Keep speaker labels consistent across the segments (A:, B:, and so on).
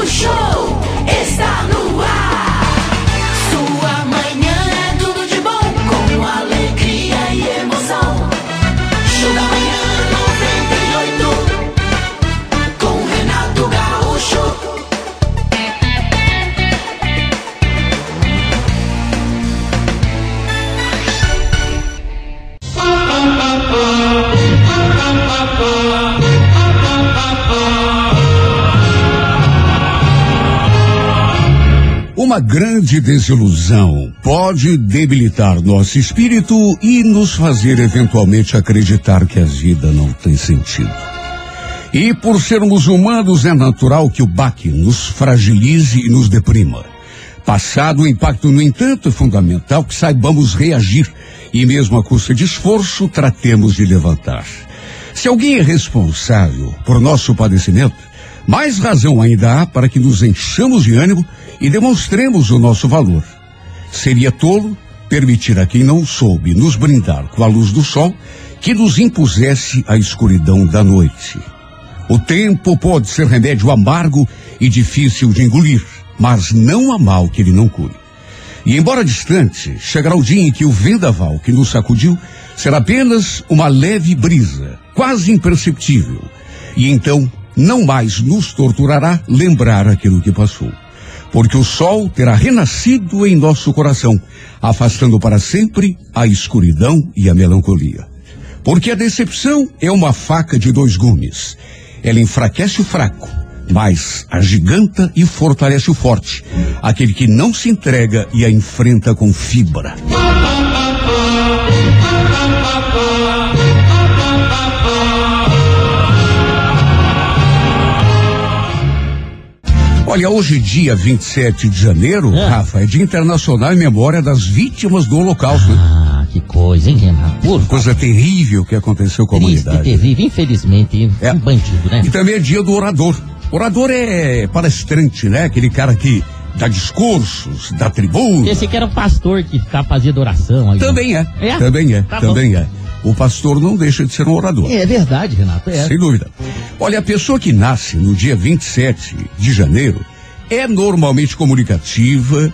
A: O show
B: Grande desilusão pode debilitar nosso espírito e nos fazer eventualmente acreditar que a vida não tem sentido. E por sermos humanos, é natural que o baque nos fragilize e nos deprima. Passado o impacto, no entanto, é fundamental que saibamos reagir e, mesmo à custa de esforço, tratemos de levantar. Se alguém é responsável por nosso padecimento, mais razão ainda há para que nos enchamos de ânimo e demonstremos o nosso valor. Seria tolo permitir a quem não soube nos brindar com a luz do sol que nos impusesse a escuridão da noite. O tempo pode ser remédio amargo e difícil de engolir, mas não há mal que ele não cure. E embora distante, chegará o dia em que o vendaval que nos sacudiu será apenas uma leve brisa, quase imperceptível. E então não mais nos torturará lembrar aquilo que passou. Porque o sol terá renascido em nosso coração, afastando para sempre a escuridão e a melancolia. Porque a decepção é uma faca de dois gumes. Ela enfraquece o fraco, mas agiganta e fortalece o forte, aquele que não se entrega e a enfrenta com fibra. Olha, hoje, dia 27 de janeiro,
C: É.
B: Rafa, é Dia Internacional em Memória das Vítimas do Holocausto.
C: Ah, que coisa, hein, Renato? Por
B: Coisa terrível que aconteceu com a
C: triste,
B: humanidade.
C: terrível, infelizmente,
B: É.
C: um bandido, né?
B: E também é dia do orador. Orador é palestrante, né? Aquele cara que dá discursos, dá tribuna.
C: Esse aqui era um pastor que tá fazendo oração. Aí,
B: Também é.
C: É?
B: Também é.
C: Tá bom.
B: também é. O pastor não deixa de ser um orador.
C: É verdade, Renato, é.
B: Sem dúvida. Olha, a pessoa que nasce no dia 27 de janeiro é normalmente comunicativa,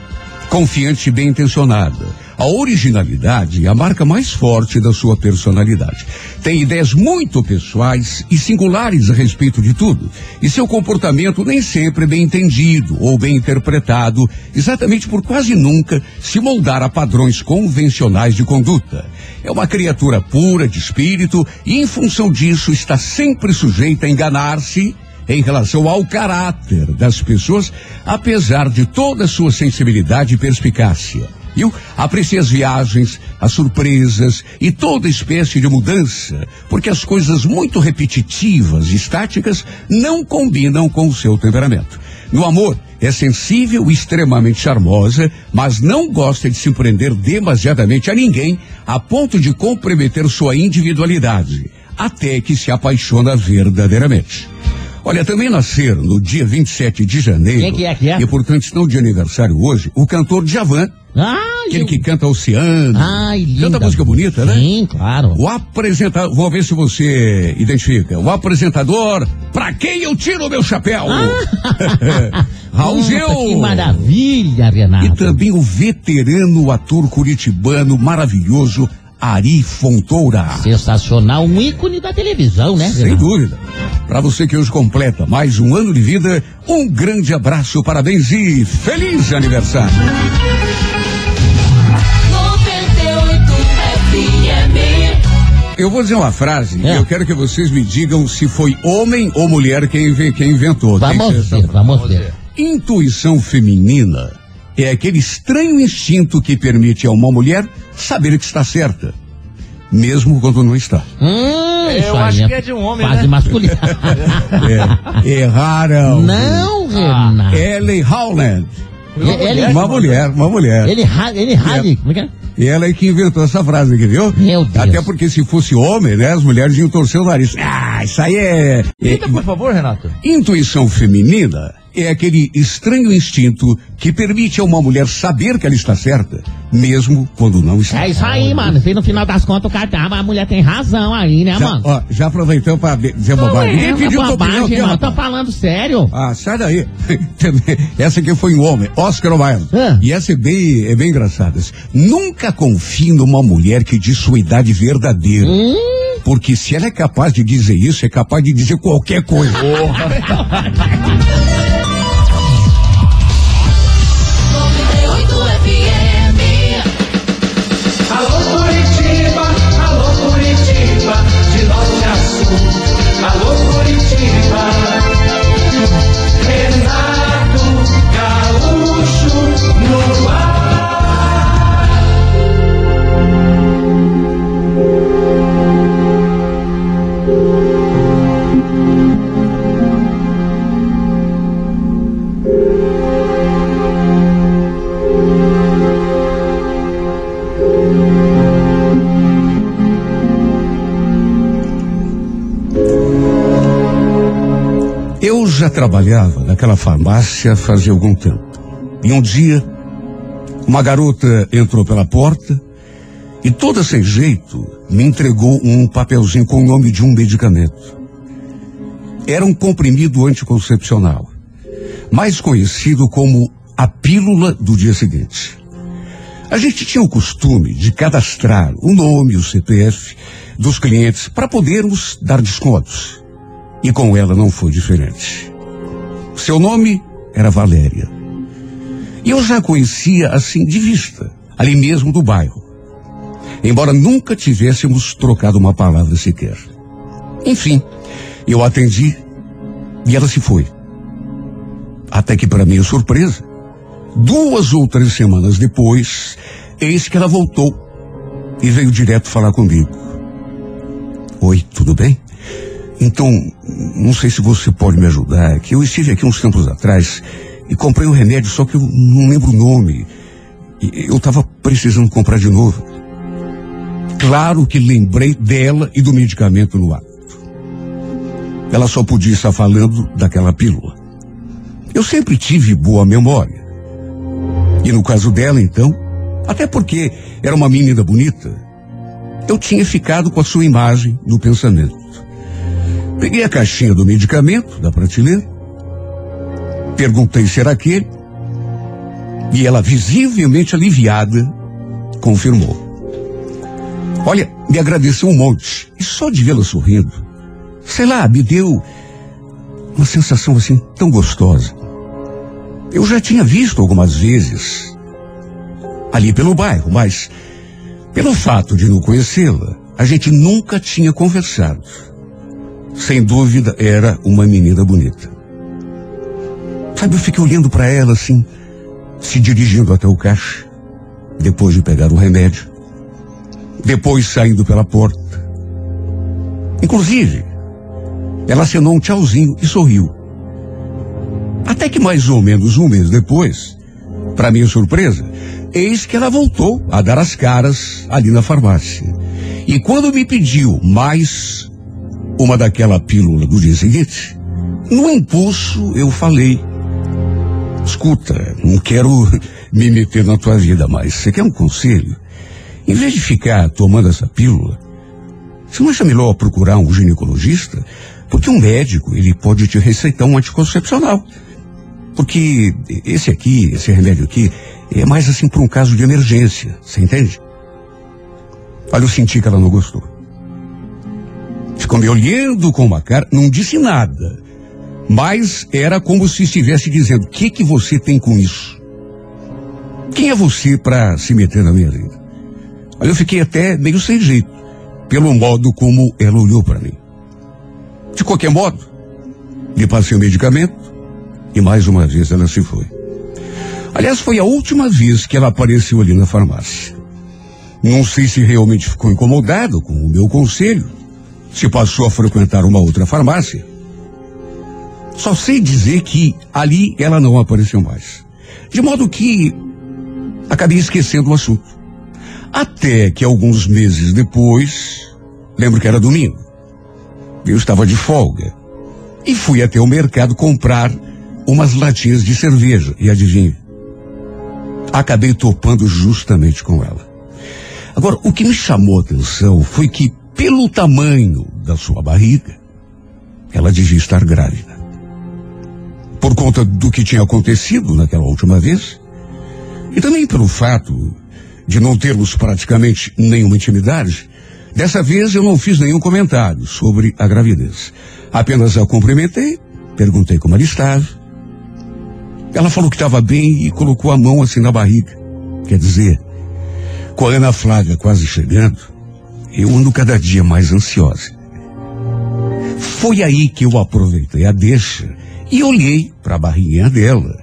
B: confiante e bem intencionada. A originalidade é a marca mais forte da sua personalidade. Tem ideias muito pessoais e singulares a respeito de tudo. E seu comportamento nem sempre é bem entendido ou bem interpretado, exatamente por quase nunca se moldar a padrões convencionais de conduta. É uma criatura pura de espírito e, em função disso, está sempre sujeita a enganar-se em relação ao caráter das pessoas, apesar de toda a sua sensibilidade e perspicácia. Viu? Aprecia as viagens, as surpresas e toda espécie de mudança, porque as coisas muito repetitivas e estáticas não combinam com o seu temperamento. No amor, é sensível e extremamente charmosa, mas não gosta de se prender demasiadamente a ninguém a ponto de comprometer sua individualidade, até que se apaixona verdadeiramente. Olha, também nasceram no dia 27 de janeiro.
C: Quem que é que é?
B: E, portanto, estão de aniversário hoje o cantor Djavan,
C: Ai,
B: aquele
C: eu-
B: que canta Oceano.
C: Ai, linda.
B: Canta música bonita, né?
C: Sim, claro.
B: O apresentador, vou ver se você identifica. O apresentador, pra quem eu tiro o meu chapéu? Raul
C: Nossa,
B: Gil.
C: Que maravilha, Renato.
B: E também o veterano ator curitibano maravilhoso Ari Fontoura.
C: Sensacional, um ícone da televisão, né,
B: Sem dúvida. Para você que hoje completa mais um ano de vida, um grande abraço, parabéns e feliz aniversário.
A: 98 FM.
B: Eu vou dizer uma frase
C: É.
B: e eu quero que vocês me digam se foi homem ou mulher quem, quem inventou.
C: Vamos ver, vamos ver.
B: Intuição feminina é aquele estranho instinto que permite a uma mulher saber que está certa, mesmo quando não está.
C: Hum,
D: Eu
C: isso aí
D: acho que é de um homem,
C: Fase
D: né?
C: masculina.
B: É, erraram.
C: Não, Renato.
B: Ellen Howland.
C: Ele,
B: Uma mulher, uma mulher.
C: ele, ele rade. Como é que é?
B: E ela é que inventou essa frase aqui, viu?
C: Meu Deus.
B: Até porque se fosse homem, né, as mulheres iam torcer o nariz. Ah, isso aí é, é-
D: Repita, por favor, Renato.
B: Intuição feminina é aquele estranho instinto que permite a uma mulher saber que ela está certa, mesmo quando não está.
C: É isso aí, mano. Se no final das contas o cara tá, mas a mulher tem razão aí, né,
B: Já,
C: mano?
B: ó, já aproveitou pra dizer
C: Não
B: bobagem.
C: é,
B: Ninguém pediu tua opinião
C: bobagem, mano. Tô falando sério.
B: Ah, sai daí. essa aqui foi um homem, Oscar Wilde.
C: Ah.
B: E essa é bem, é bem engraçada. Nunca confie numa mulher que diz sua idade verdadeira.
C: Hum?
B: Porque se ela é capaz de dizer isso, é capaz de dizer qualquer coisa. já trabalhava naquela farmácia fazia algum tempo. E um dia, uma garota entrou pela porta e, toda sem jeito, me entregou um papelzinho com o nome de um medicamento. Era um comprimido anticoncepcional, mais conhecido como a pílula do dia seguinte. A gente tinha o costume de cadastrar o nome e o CPF dos clientes para podermos dar descontos. E com ela não foi diferente. Seu nome era Valéria. E eu já conhecia assim de vista, ali mesmo do bairro. Embora nunca tivéssemos trocado uma palavra sequer. Enfim, eu atendi e ela se foi. Até que, para minha surpresa, duas ou três semanas depois, eis que ela voltou e veio direto falar comigo. Oi, tudo bem? Então, não sei se você pode me ajudar, que eu estive aqui uns tempos atrás e comprei um remédio, só que eu não lembro o nome. E eu estava precisando comprar de novo. Claro que lembrei dela e do medicamento no ato. Ela só podia estar falando daquela pílula. Eu sempre tive boa memória. E no caso dela, então, até porque era uma menina bonita, eu tinha ficado com a sua imagem no pensamento. Peguei a caixinha do medicamento da prateleira, perguntei se era aquele, e ela, visivelmente aliviada, confirmou. Olha, me agradeceu um monte, e só de vê-la sorrindo, sei lá, me deu uma sensação assim tão gostosa. Eu já tinha visto algumas vezes ali pelo bairro, mas pelo fato de não conhecê-la, a gente nunca tinha conversado. Sem dúvida, era uma menina bonita. Sabe, eu fiquei olhando para ela assim, se dirigindo até o caixa, depois de pegar o remédio, depois saindo pela porta. Inclusive, ela acenou um tchauzinho e sorriu. Até que mais ou menos um mês depois, para minha surpresa, eis que ela voltou a dar as caras ali na farmácia. E quando me pediu mais uma daquela pílula do dia seguinte, no impulso eu falei: Escuta, não quero me meter na tua vida, mas você quer um conselho? Em vez de ficar tomando essa pílula, você não acha melhor procurar um ginecologista? Porque um médico, ele pode te receitar um anticoncepcional. Porque esse aqui, esse remédio aqui, é mais assim para um caso de emergência, você entende? Olha, eu senti que ela não gostou. Ficou me olhando com uma cara, não disse nada. Mas era como se estivesse dizendo: o que que você tem com isso? Quem é você para se meter na minha vida? Olha, eu fiquei até meio sem jeito, pelo modo como ela olhou para mim. De qualquer modo, lhe passei o medicamento e mais uma vez ela se foi. Aliás, foi a última vez que ela apareceu ali na farmácia. Não sei se realmente ficou incomodado com o meu conselho, se passou a frequentar uma outra farmácia. Só sei dizer que ali ela não apareceu mais. De modo que acabei esquecendo o assunto. Até que alguns meses depois, lembro que era domingo, eu estava de folga e fui até o mercado comprar umas latinhas de cerveja. E adivinha? Acabei topando justamente com ela. Agora, o que me chamou a atenção foi que, pelo tamanho da sua barriga, ela devia estar grávida. Por conta do que tinha acontecido naquela última vez, e também pelo fato de não termos praticamente nenhuma intimidade, dessa vez eu não fiz nenhum comentário sobre a gravidez. Apenas a cumprimentei, perguntei como ela estava. Ela falou que estava bem e colocou a mão assim na barriga. Quer dizer, com a Ana Flávia quase chegando, eu ando cada dia mais ansiosa. Foi aí que eu aproveitei a deixa e olhei para a barriguinha dela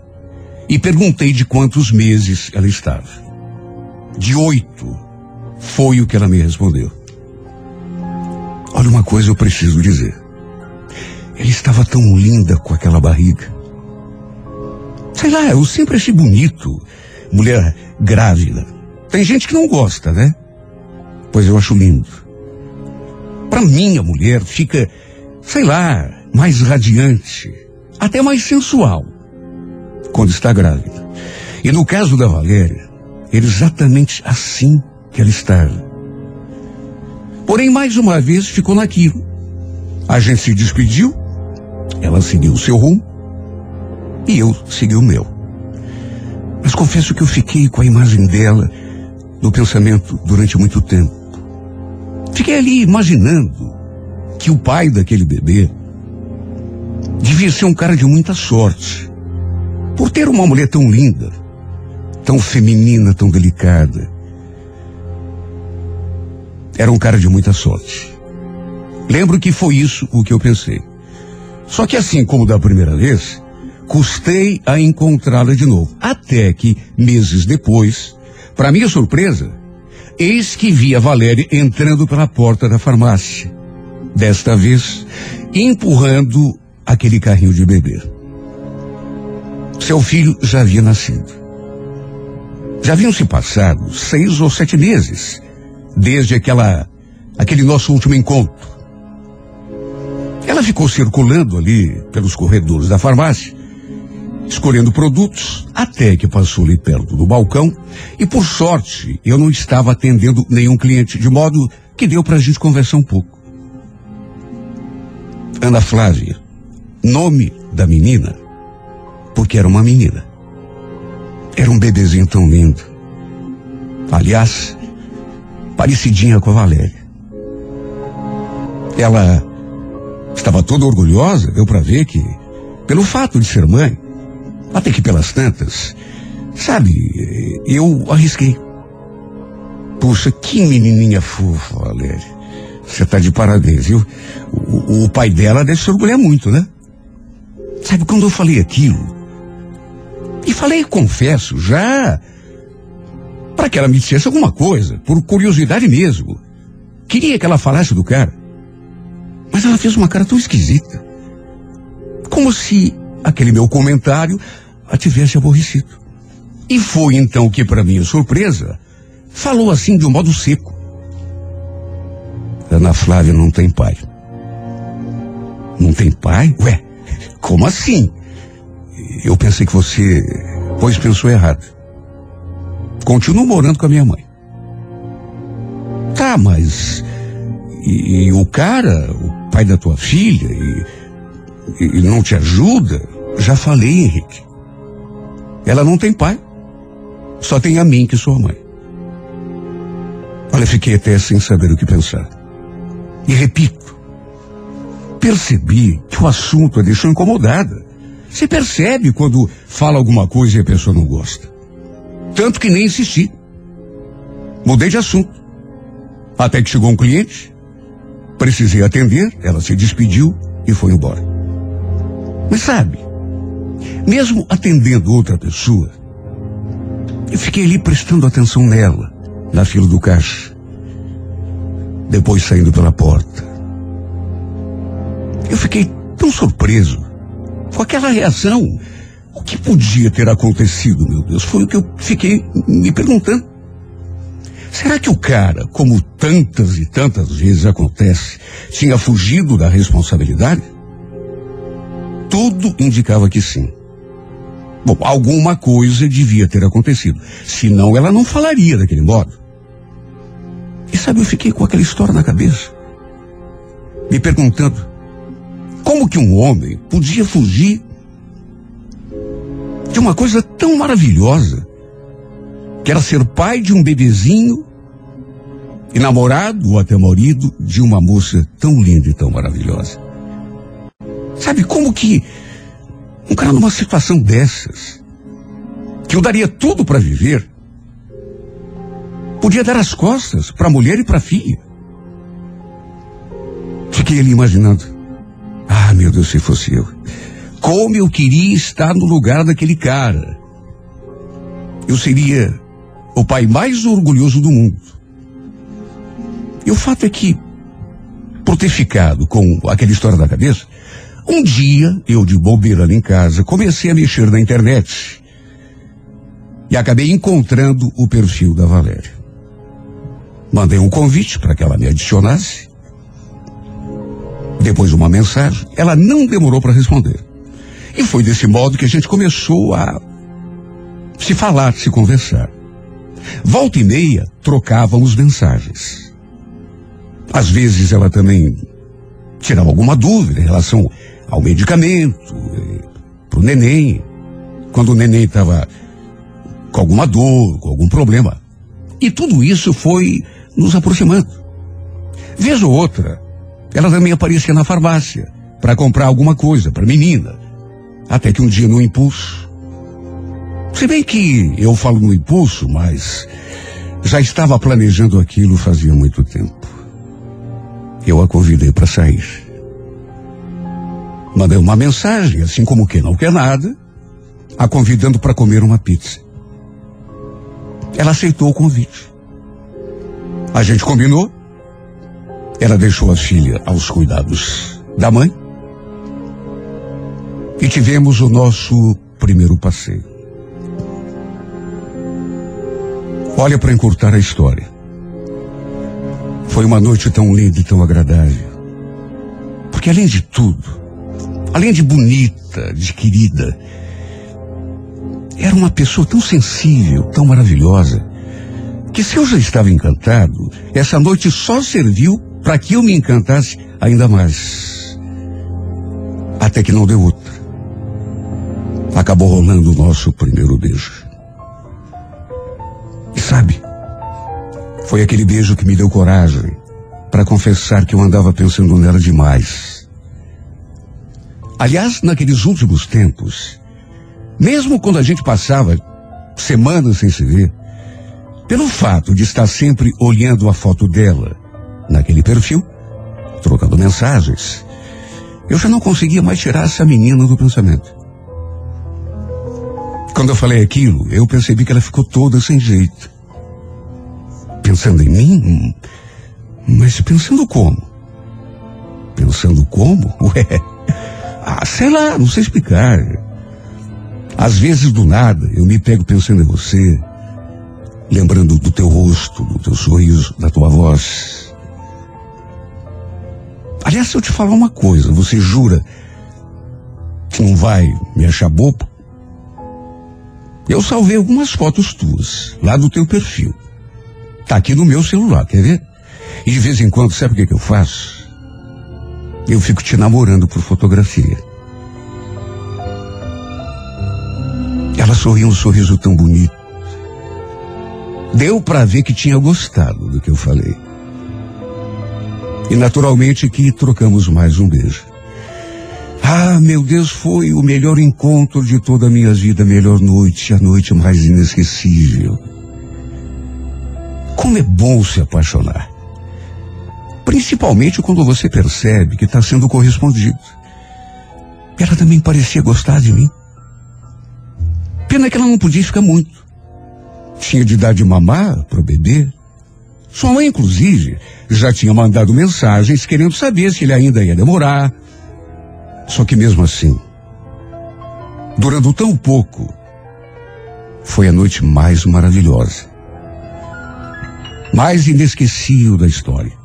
B: e perguntei de quantos meses ela estava. De oito, foi o que ela me respondeu. Olha uma coisa eu preciso dizer. Ela estava tão linda com aquela barriga. Sei lá, eu sempre achei bonito. Mulher grávida. Tem gente que não gosta, né? Pois eu acho lindo. Para mim, a mulher fica, sei lá, mais radiante, até mais sensual, quando está grávida. E no caso da Valéria, era exatamente assim que ela estava. Porém, mais uma vez ficou naquilo. A gente se despediu, ela seguiu o seu rumo e eu segui o meu. Mas confesso que eu fiquei com a imagem dela no pensamento durante muito tempo. Fiquei ali imaginando que o pai daquele bebê devia ser um cara de muita sorte. Por ter uma mulher tão linda, tão feminina, tão delicada. Era um cara de muita sorte. Lembro que foi isso o que eu pensei. Só que assim como da primeira vez, custei a encontrá-la de novo. Até que, meses depois, para minha surpresa, eis que vi a Valéria entrando pela porta da farmácia. Desta vez, empurrando aquele carrinho de bebê. Seu filho já havia nascido. Já haviam se passado seis ou sete meses desde aquela, aquele nosso último encontro. Ela ficou circulando ali pelos corredores da farmácia, escolhendo produtos, até que passou ali perto do balcão, e por sorte eu não estava atendendo nenhum cliente, de modo que deu para a gente conversar um pouco. Ana Flávia, nome da menina, porque era uma menina. Era um bebezinho tão lindo. Aliás, parecidinha com a Valéria. Ela estava toda orgulhosa, deu para ver que, pelo fato de ser mãe, até que pelas tantas, sabe, eu arrisquei. Puxa, que menininha fofa, Valéria. Você tá de parabéns, viu? O, o pai dela deve se orgulhar muito, né? Sabe, quando eu falei aquilo, e falei, confesso, já para que ela me dissesse alguma coisa, por curiosidade mesmo. Queria que ela falasse do cara. Mas ela fez uma cara tão esquisita. Como se aquele meu comentário a tivesse aborrecido. E foi então que, para minha surpresa, falou assim de um modo seco. Ana Flávia não tem pai. Não tem pai? Ué, como assim? Eu pensei que você, pois pensou errado. Continuo morando com a minha mãe. Tá, mas. E, e o cara, o pai da tua filha, e, e não te ajuda? Já falei, Henrique. Ela não tem pai. Só tem a mim que sou a mãe. Olha, fiquei até sem saber o que pensar. E repito, percebi que o assunto a deixou incomodada. Se percebe quando fala alguma coisa e a pessoa não gosta. Tanto que nem insisti. Mudei de assunto. Até que chegou um cliente, precisei atender, ela se despediu e foi embora. Mas sabe, mesmo atendendo outra pessoa, eu fiquei ali prestando atenção nela, na fila do caixa. Depois saindo pela porta. Eu fiquei tão surpreso com aquela reação. O que podia ter acontecido, meu Deus? Foi o que eu fiquei me perguntando. Será que o cara, como tantas e tantas vezes acontece, tinha fugido da responsabilidade? Tudo indicava que sim. Bom, alguma coisa devia ter acontecido. Senão ela não falaria daquele modo. E sabe, eu fiquei com aquela história na cabeça. Me perguntando como que um homem podia fugir de uma coisa tão maravilhosa, que era ser pai de um bebezinho e namorado ou até marido de uma moça tão linda e tão maravilhosa. Sabe como que um cara numa situação dessas, que eu daria tudo para viver, podia dar as costas para a mulher e para a filha? Fiquei ali imaginando. Ah, meu Deus, se fosse eu. Como eu queria estar no lugar daquele cara. Eu seria o pai mais orgulhoso do mundo. E o fato é que, por ter ficado com aquela história na cabeça, um dia, eu de bobeira ali em casa, comecei a mexer na internet. E acabei encontrando o perfil da Valéria. Mandei um convite para que ela me adicionasse. Depois uma mensagem, ela não demorou para responder. E foi desse modo que a gente começou a se falar, se conversar. Volta e meia, trocávamos mensagens. Às vezes ela também tirava alguma dúvida em relação ao medicamento, para o neném, quando o neném estava com alguma dor, com algum problema. E tudo isso foi nos aproximando. Vez ou outra, ela também aparecia na farmácia para comprar alguma coisa para a menina. Até que um dia, no impulso. Se bem que eu falo no impulso, mas já estava planejando aquilo fazia muito tempo. Eu a convidei para sair. Mandei uma mensagem, assim como quem não quer nada, a convidando para comer uma pizza. Ela aceitou o convite. A gente combinou. Ela deixou a filha aos cuidados da mãe. E tivemos o nosso primeiro passeio. Olha para encurtar a história. Foi uma noite tão linda e tão agradável. Porque além de tudo, além de bonita, de querida, era uma pessoa tão sensível, tão maravilhosa, que se eu já estava encantado, essa noite só serviu para que eu me encantasse ainda mais. Até que não deu outra. Acabou rolando o nosso primeiro beijo. E sabe, foi aquele beijo que me deu coragem para confessar que eu andava pensando nela demais. Aliás, naqueles últimos tempos, mesmo quando a gente passava semanas sem se ver, pelo fato de estar sempre olhando a foto dela naquele perfil, trocando mensagens, eu já não conseguia mais tirar essa menina do pensamento. Quando eu falei aquilo, eu percebi que ela ficou toda sem jeito. Pensando em mim? Mas pensando como? Pensando como? Ué, ah, sei lá, não sei explicar. Às vezes, do nada, eu me pego pensando em você, lembrando do teu rosto, do teu sorriso, da tua voz. Aliás, se eu te falar uma coisa, você jura que não vai me achar bobo? Eu salvei algumas fotos tuas, lá do teu perfil. Tá aqui no meu celular, quer ver? E de vez em quando, sabe o que, que eu faço? Eu fico te namorando por fotografia. Ela sorriu um sorriso tão bonito. Deu para ver que tinha gostado do que eu falei. E naturalmente que trocamos mais um beijo. Ah, meu Deus, foi o melhor encontro de toda a minha vida, melhor noite, a noite mais inesquecível. Como é bom se apaixonar. Principalmente quando você percebe que está sendo correspondido. Ela também parecia gostar de mim. Pena que ela não podia ficar muito. Tinha de dar de mamar para o bebê. Sua mãe, inclusive, já tinha mandado mensagens querendo saber se ele ainda ia demorar. Só que mesmo assim, durando tão pouco, foi a noite mais maravilhosa. Mais inesquecível da história.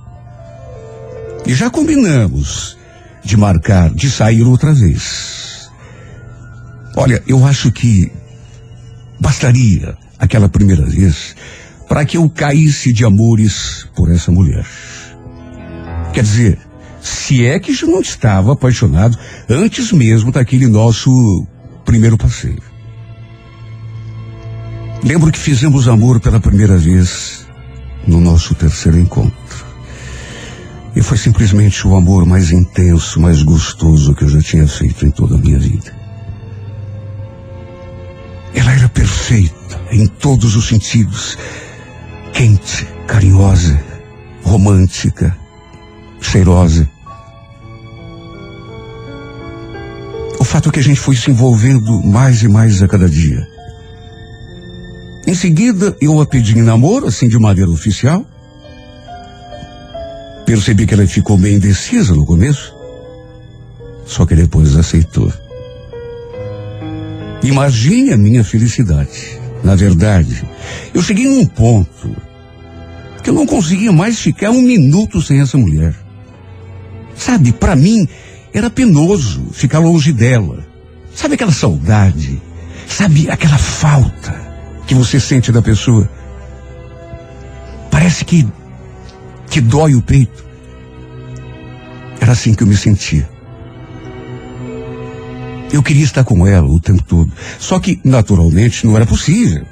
B: E já combinamos de marcar, de sair outra vez. Olha, eu acho que bastaria aquela primeira vez para que eu caísse de amores por essa mulher. Quer dizer, se é que já não estava apaixonado antes mesmo daquele nosso primeiro passeio. Lembro que fizemos amor pela primeira vez no nosso terceiro encontro. E foi simplesmente o amor mais intenso, mais gostoso que eu já tinha feito em toda a minha vida. Ela era perfeita em todos os sentidos. Quente, carinhosa, romântica, cheirosa. O fato é que a gente foi se envolvendo mais e mais a cada dia. Em seguida, eu a pedi em namoro, assim de maneira oficial. Percebi que ela ficou bem indecisa no começo. Só que depois aceitou. Imagine a minha felicidade. Na verdade, eu cheguei num ponto que eu não conseguia mais ficar um minuto sem essa mulher. Sabe, para mim era penoso ficar longe dela. Sabe aquela saudade? Sabe aquela falta que você sente da pessoa? Parece que que dói o peito. Era assim que eu me sentia. Eu queria estar com ela o tempo todo. Só que, naturalmente, não era possível.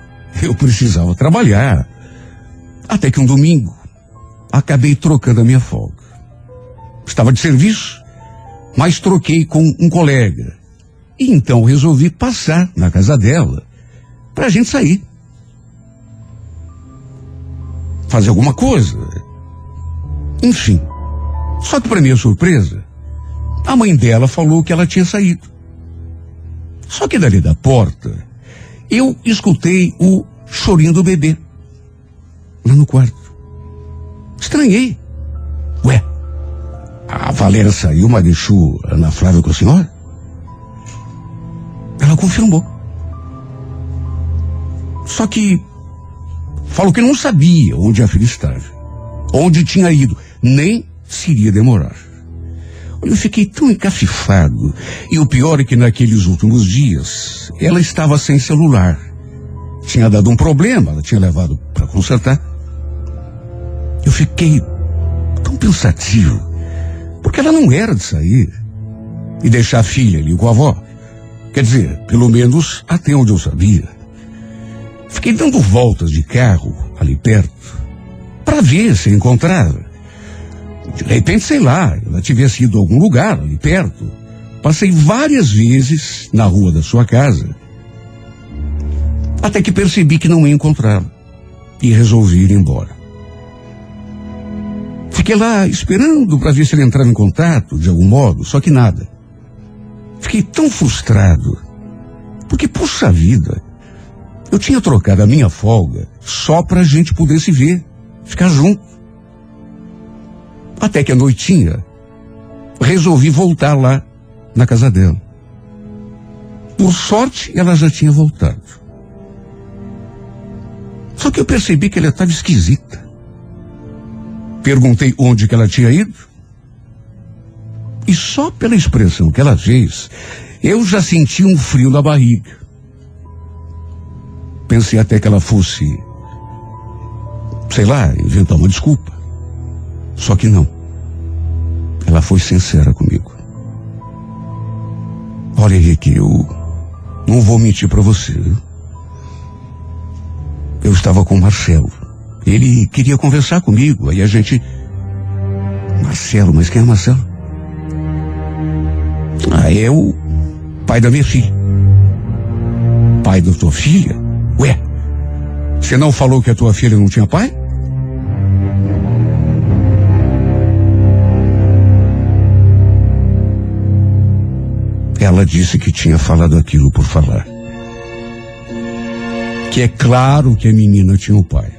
B: Eu precisava trabalhar. Até que um domingo, acabei trocando a minha folga. Estava de serviço, mas troquei com um colega. E então resolvi passar na casa dela para a gente sair. Fazer alguma coisa. Enfim. Só que para minha surpresa, a mãe dela falou que ela tinha saído. Só que dali da porta, eu escutei o chorinho do bebê. Lá no quarto. Estranhei. Ué, a Valéria saiu, mas deixou Ana Flávia com a senhora? Ela confirmou. Só que falou que não sabia onde a filha estava, onde tinha ido, nem se iria demorar. Eu fiquei tão encafifado. E o pior é que naqueles últimos dias, ela estava sem celular. Tinha dado um problema, ela tinha levado para consertar. Eu fiquei tão pensativo, porque ela não era de sair e deixar a filha ali com a avó. Quer dizer, pelo menos até onde eu sabia. Fiquei dando voltas de carro ali perto para ver se encontrava. De repente, sei lá, ela tivesse ido a algum lugar ali perto. Passei várias vezes na rua da sua casa. Até que percebi que não ia encontrá-la. E resolvi ir embora. Fiquei lá esperando para ver se ele entrava em contato de algum modo, só que nada. Fiquei tão frustrado. Porque, puxa vida, eu tinha trocado a minha folga só para a gente poder se ver, ficar junto. Até que a noitinha, resolvi voltar lá na casa dela. Por sorte, ela já tinha voltado. Só que eu percebi que ela estava esquisita. Perguntei onde que ela tinha ido. E só pela expressão que ela fez, eu já senti um frio na barriga. Pensei até que ela fosse, sei lá, inventar uma desculpa. Só que não. Ela foi sincera comigo. Olha, Henrique, eu não vou mentir para você. Eu estava com o Marcelo. Ele queria conversar comigo, aí a gente. Marcelo, mas quem é Marcelo? Ah, é o pai da minha filha. Pai da tua filha? Ué, você não falou que a tua filha não tinha pai? Ela disse que tinha falado aquilo por falar. Que é claro que a menina tinha um pai.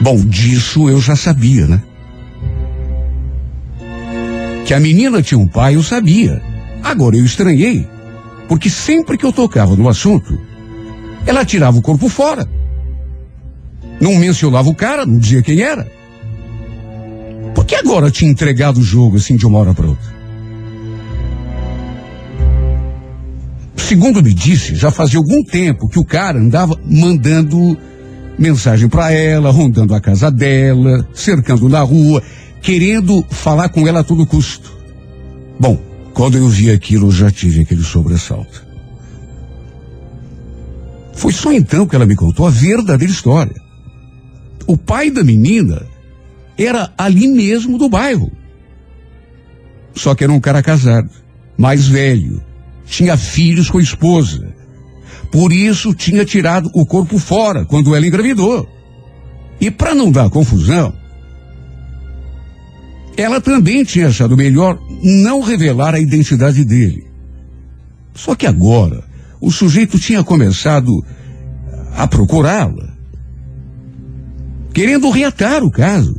B: Bom, disso eu já sabia, né? Que a menina tinha um pai, eu sabia. Agora eu estranhei, porque sempre que eu tocava no assunto, ela tirava o corpo fora. Não mencionava o cara, não dizia quem era. Por que agora tinha entregado o jogo assim de uma hora para outra? Segundo me disse, já fazia algum tempo que o cara andava mandando mensagem para ela, rondando a casa dela, cercando na rua, querendo falar com ela a todo custo. Bom, quando eu vi aquilo, eu já tive aquele sobressalto. Foi só então que ela me contou a verdadeira história. O pai da menina era ali mesmo do bairro. Só que era um cara casado, mais velho, tinha filhos com a esposa. Por isso tinha tirado o corpo fora quando ela engravidou. E para não dar confusão, ela também tinha achado melhor não revelar a identidade dele. Só que agora, o sujeito tinha começado a procurá-la, querendo reatar o caso.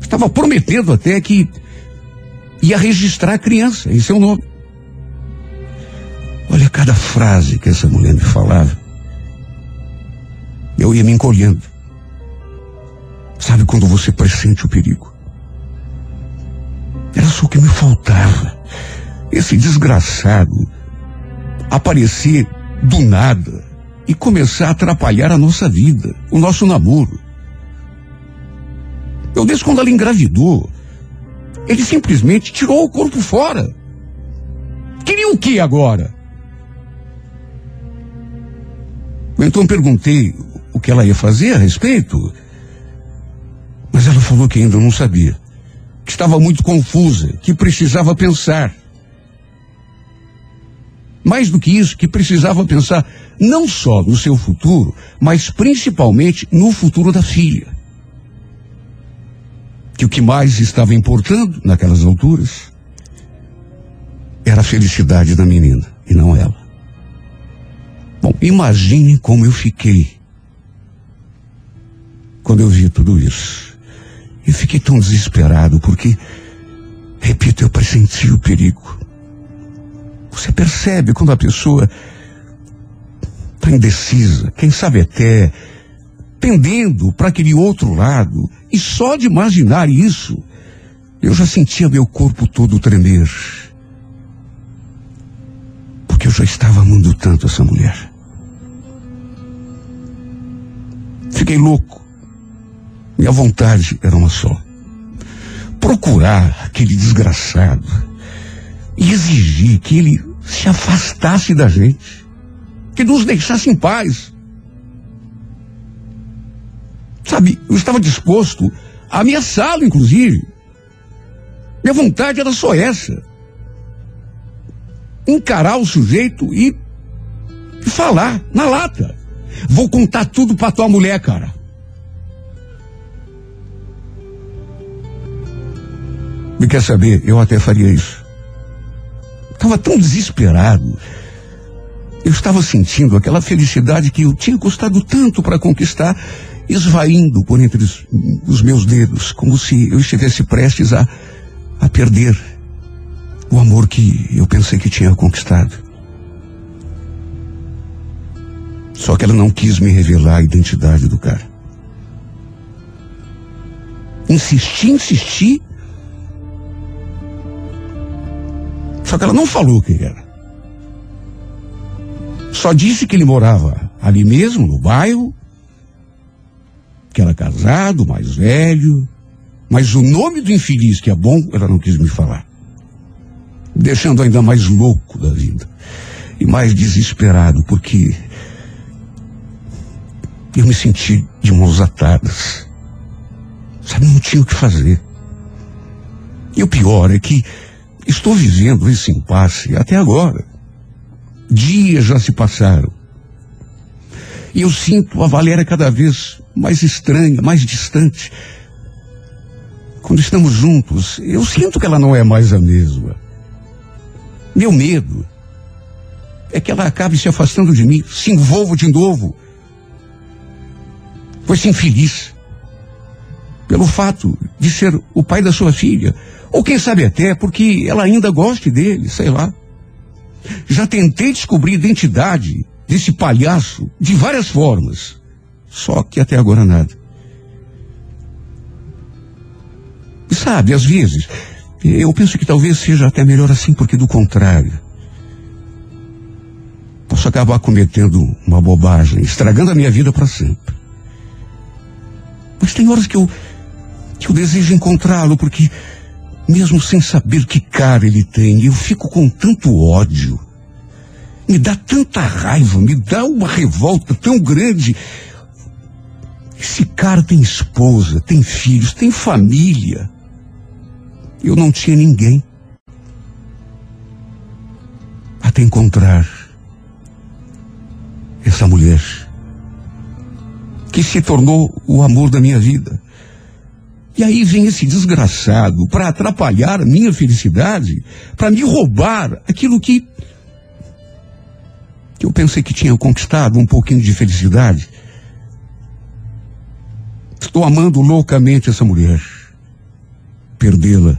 B: Estava prometendo até que ia registrar a criança em seu nome. Olha cada frase que essa mulher me falava. Eu ia me encolhendo. Sabe quando você pressente o perigo? Era só o que me faltava. Esse desgraçado aparecer do nada e começar a atrapalhar a nossa vida, o nosso namoro. Eu desde quando ela engravidou, ele simplesmente tirou o corpo fora. Queria o que agora? Então perguntei o que ela ia fazer a respeito, mas ela falou que ainda não sabia, que estava muito confusa, que precisava pensar. Mais do que isso, que precisava pensar não só no seu futuro, mas principalmente no futuro da filha. Que o que mais estava importando naquelas alturas era a felicidade da menina e não ela. Bom, imagine como eu fiquei quando eu vi tudo isso. Eu fiquei tão desesperado porque, repito, eu pressenti o perigo. Você percebe quando a pessoa está indecisa, quem sabe até pendendo para aquele outro lado, e só de imaginar isso, eu já sentia meu corpo todo tremer. Porque eu já estava amando tanto essa mulher. Fiquei louco. Minha vontade era uma só. Procurar aquele desgraçado e exigir que ele se afastasse da gente, que nos deixasse em paz. Sabe, eu estava disposto a ameaçá-lo, inclusive. Minha vontade era só essa. Encarar o sujeito e, falar na lata. Vou contar tudo pra tua mulher, cara. Me quer saber? Eu até faria isso. Estava tão desesperado. Eu estava sentindo aquela felicidade que eu tinha custado tanto para conquistar, esvaindo por entre os, os, meus dedos, como se eu estivesse prestes a, a perder o amor que eu pensei que tinha conquistado. Só que ela não quis me revelar a identidade do cara. Insisti, insisti, Só que ela não falou o que era. Só disse que ele morava ali mesmo, no bairro, que era casado, mais velho, mas o nome do infeliz, que é bom, ela não quis me falar. Deixando ainda mais louco da vida. E mais desesperado, porque eu me senti de mãos atadas. Sabe, não tinha o que fazer. E o pior é que Estou vivendo esse impasse até agora. Dias já se passaram. E eu sinto a Valéria cada vez mais estranha, mais distante. Quando estamos juntos, eu sinto que ela não é mais a mesma. Meu medo é que ela acabe se afastando de mim, se envolva de novo. Foi-se infeliz. Pelo fato de ser o pai da sua filha, ou quem sabe até porque ela ainda goste dele, sei lá. Já tentei descobrir a identidade desse palhaço de várias formas. Só que até agora nada. E sabe, às vezes, eu penso que talvez seja até melhor assim, porque do contrário,
A: posso acabar cometendo uma bobagem, estragando a minha vida para sempre. Mas tem horas que eu, que eu desejo encontrá-lo, porque, mesmo sem saber que cara ele tem, eu fico com tanto ódio. Me dá tanta raiva, me dá uma revolta tão grande. Esse cara tem esposa, tem filhos, tem família. Eu não tinha ninguém. Até encontrar essa mulher que se tornou o amor da minha vida. E aí vem esse desgraçado para atrapalhar a minha felicidade, para me roubar aquilo que que eu pensei que tinha conquistado um pouquinho de felicidade. Estou amando loucamente essa mulher. Perdê-la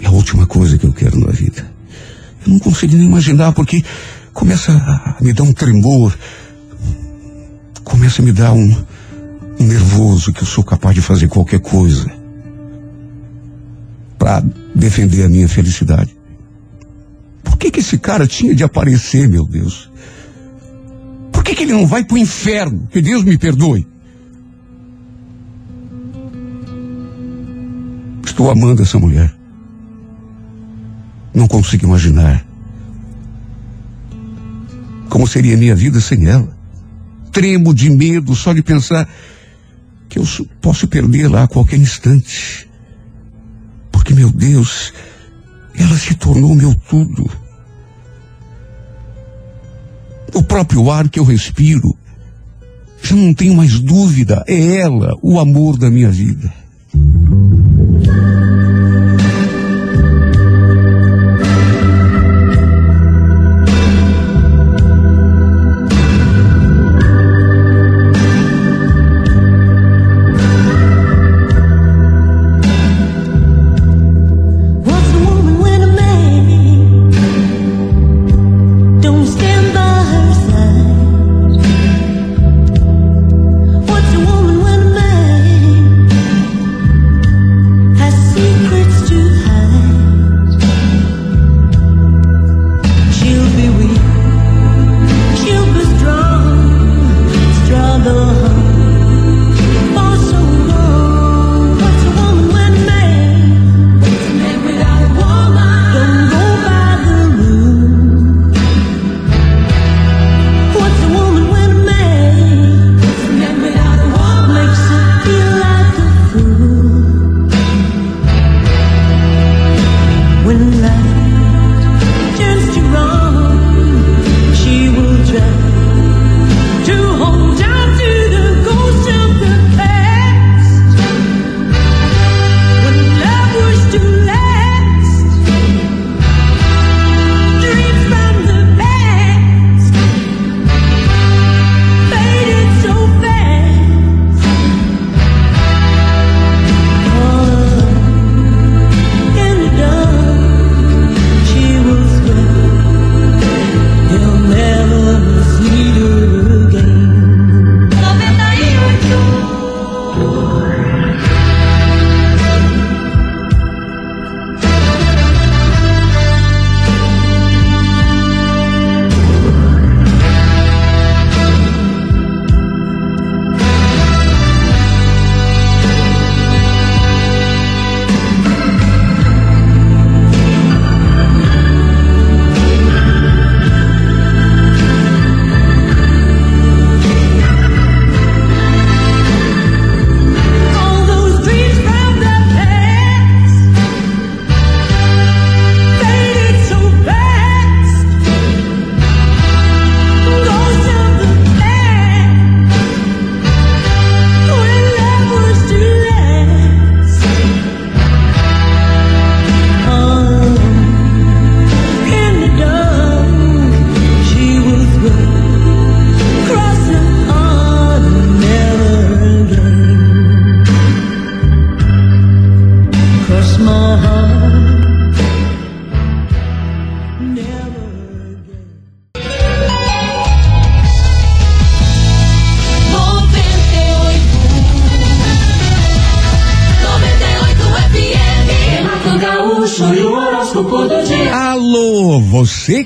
A: é a última coisa que eu quero na vida. Eu não consigo nem imaginar porque começa a me dar um tremor, começa a me dar um, nervoso que eu sou capaz de fazer qualquer coisa para defender a minha felicidade. Por que que esse cara tinha de aparecer, meu Deus? Por que que ele não vai pro inferno? Que Deus me perdoe. Estou amando essa mulher. Não consigo imaginar como seria minha vida sem ela. Tremo de medo só de pensar que eu posso perdê-la a qualquer instante. Porque, meu Deus, ela se tornou meu tudo. O próprio ar que eu respiro, já não tenho mais dúvida, é ela, o amor da minha vida.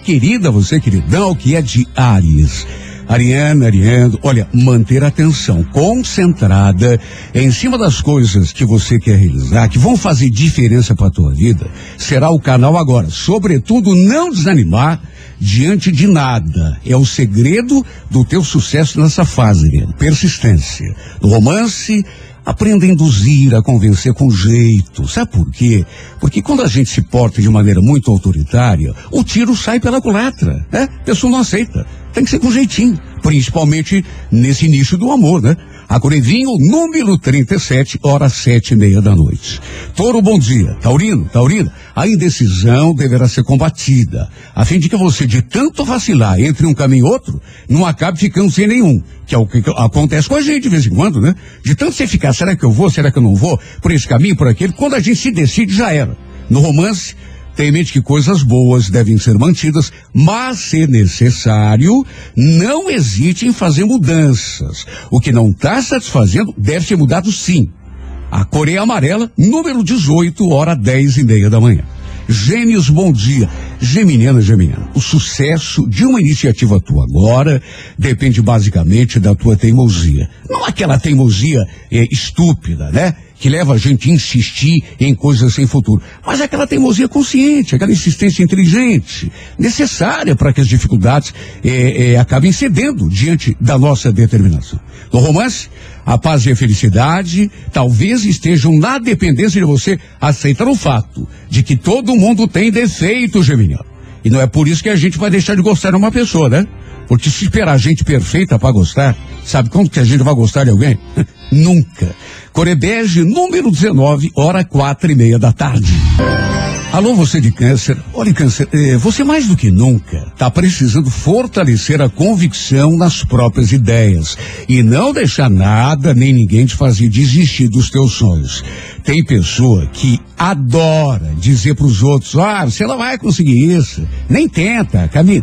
B: Querida, você queridão, que é de Ares. Ariana, Ariano, olha, manter a atenção concentrada em cima das coisas que você quer realizar, que vão fazer diferença para a tua vida, será o canal agora. Sobretudo, não desanimar diante de nada. É o segredo do teu sucesso nessa fase, Ariana. Persistência. No romance, Aprenda a induzir, a convencer com jeito. Sabe por quê? Porque quando a gente se porta de maneira muito autoritária, o tiro sai pela culatra, né? A pessoa não aceita. Tem que ser com jeitinho. Principalmente nesse nicho do amor, né? A número 37, hora sete e meia da noite. Toro, bom dia. Taurino, Taurina, a indecisão deverá ser combatida, a fim de que você, de tanto vacilar entre um caminho e outro, não acabe ficando sem nenhum. Que é o que acontece com a gente de vez em quando, né? De tanto você ficar, será que eu vou, será que eu não vou, por esse caminho, por aquele, quando a gente se decide, já era. No romance, tem em mente que coisas boas devem ser mantidas, mas, se necessário, não hesite em fazer mudanças. O que não está satisfazendo deve ser mudado sim. A Coreia Amarela, número 18, hora 10 e meia da manhã. Gêmeos, bom dia. Geminiana, Geminiana, o sucesso de uma iniciativa tua agora depende basicamente da tua teimosia. Não aquela teimosia eh, estúpida, né? Que leva a gente a insistir em coisas sem futuro. Mas aquela teimosia consciente, aquela insistência inteligente, necessária para que as dificuldades eh, eh, acabem cedendo diante da nossa determinação. No romance, a paz e a felicidade talvez estejam na dependência de você aceitar o fato de que todo mundo tem defeito, Geminiano. E não é por isso que a gente vai deixar de gostar de uma pessoa, né? Porque se esperar gente perfeita para gostar, sabe quando que a gente vai gostar de alguém? Nunca. Corebege, número 19, hora quatro e meia da tarde. Alô, você de câncer. Olha, câncer, eh, você mais do que nunca está precisando fortalecer a convicção nas próprias ideias e não deixar nada nem ninguém te fazer desistir dos teus sonhos. Tem pessoa que adora dizer para os outros, ah, você não vai conseguir isso. Nem tenta, caminha.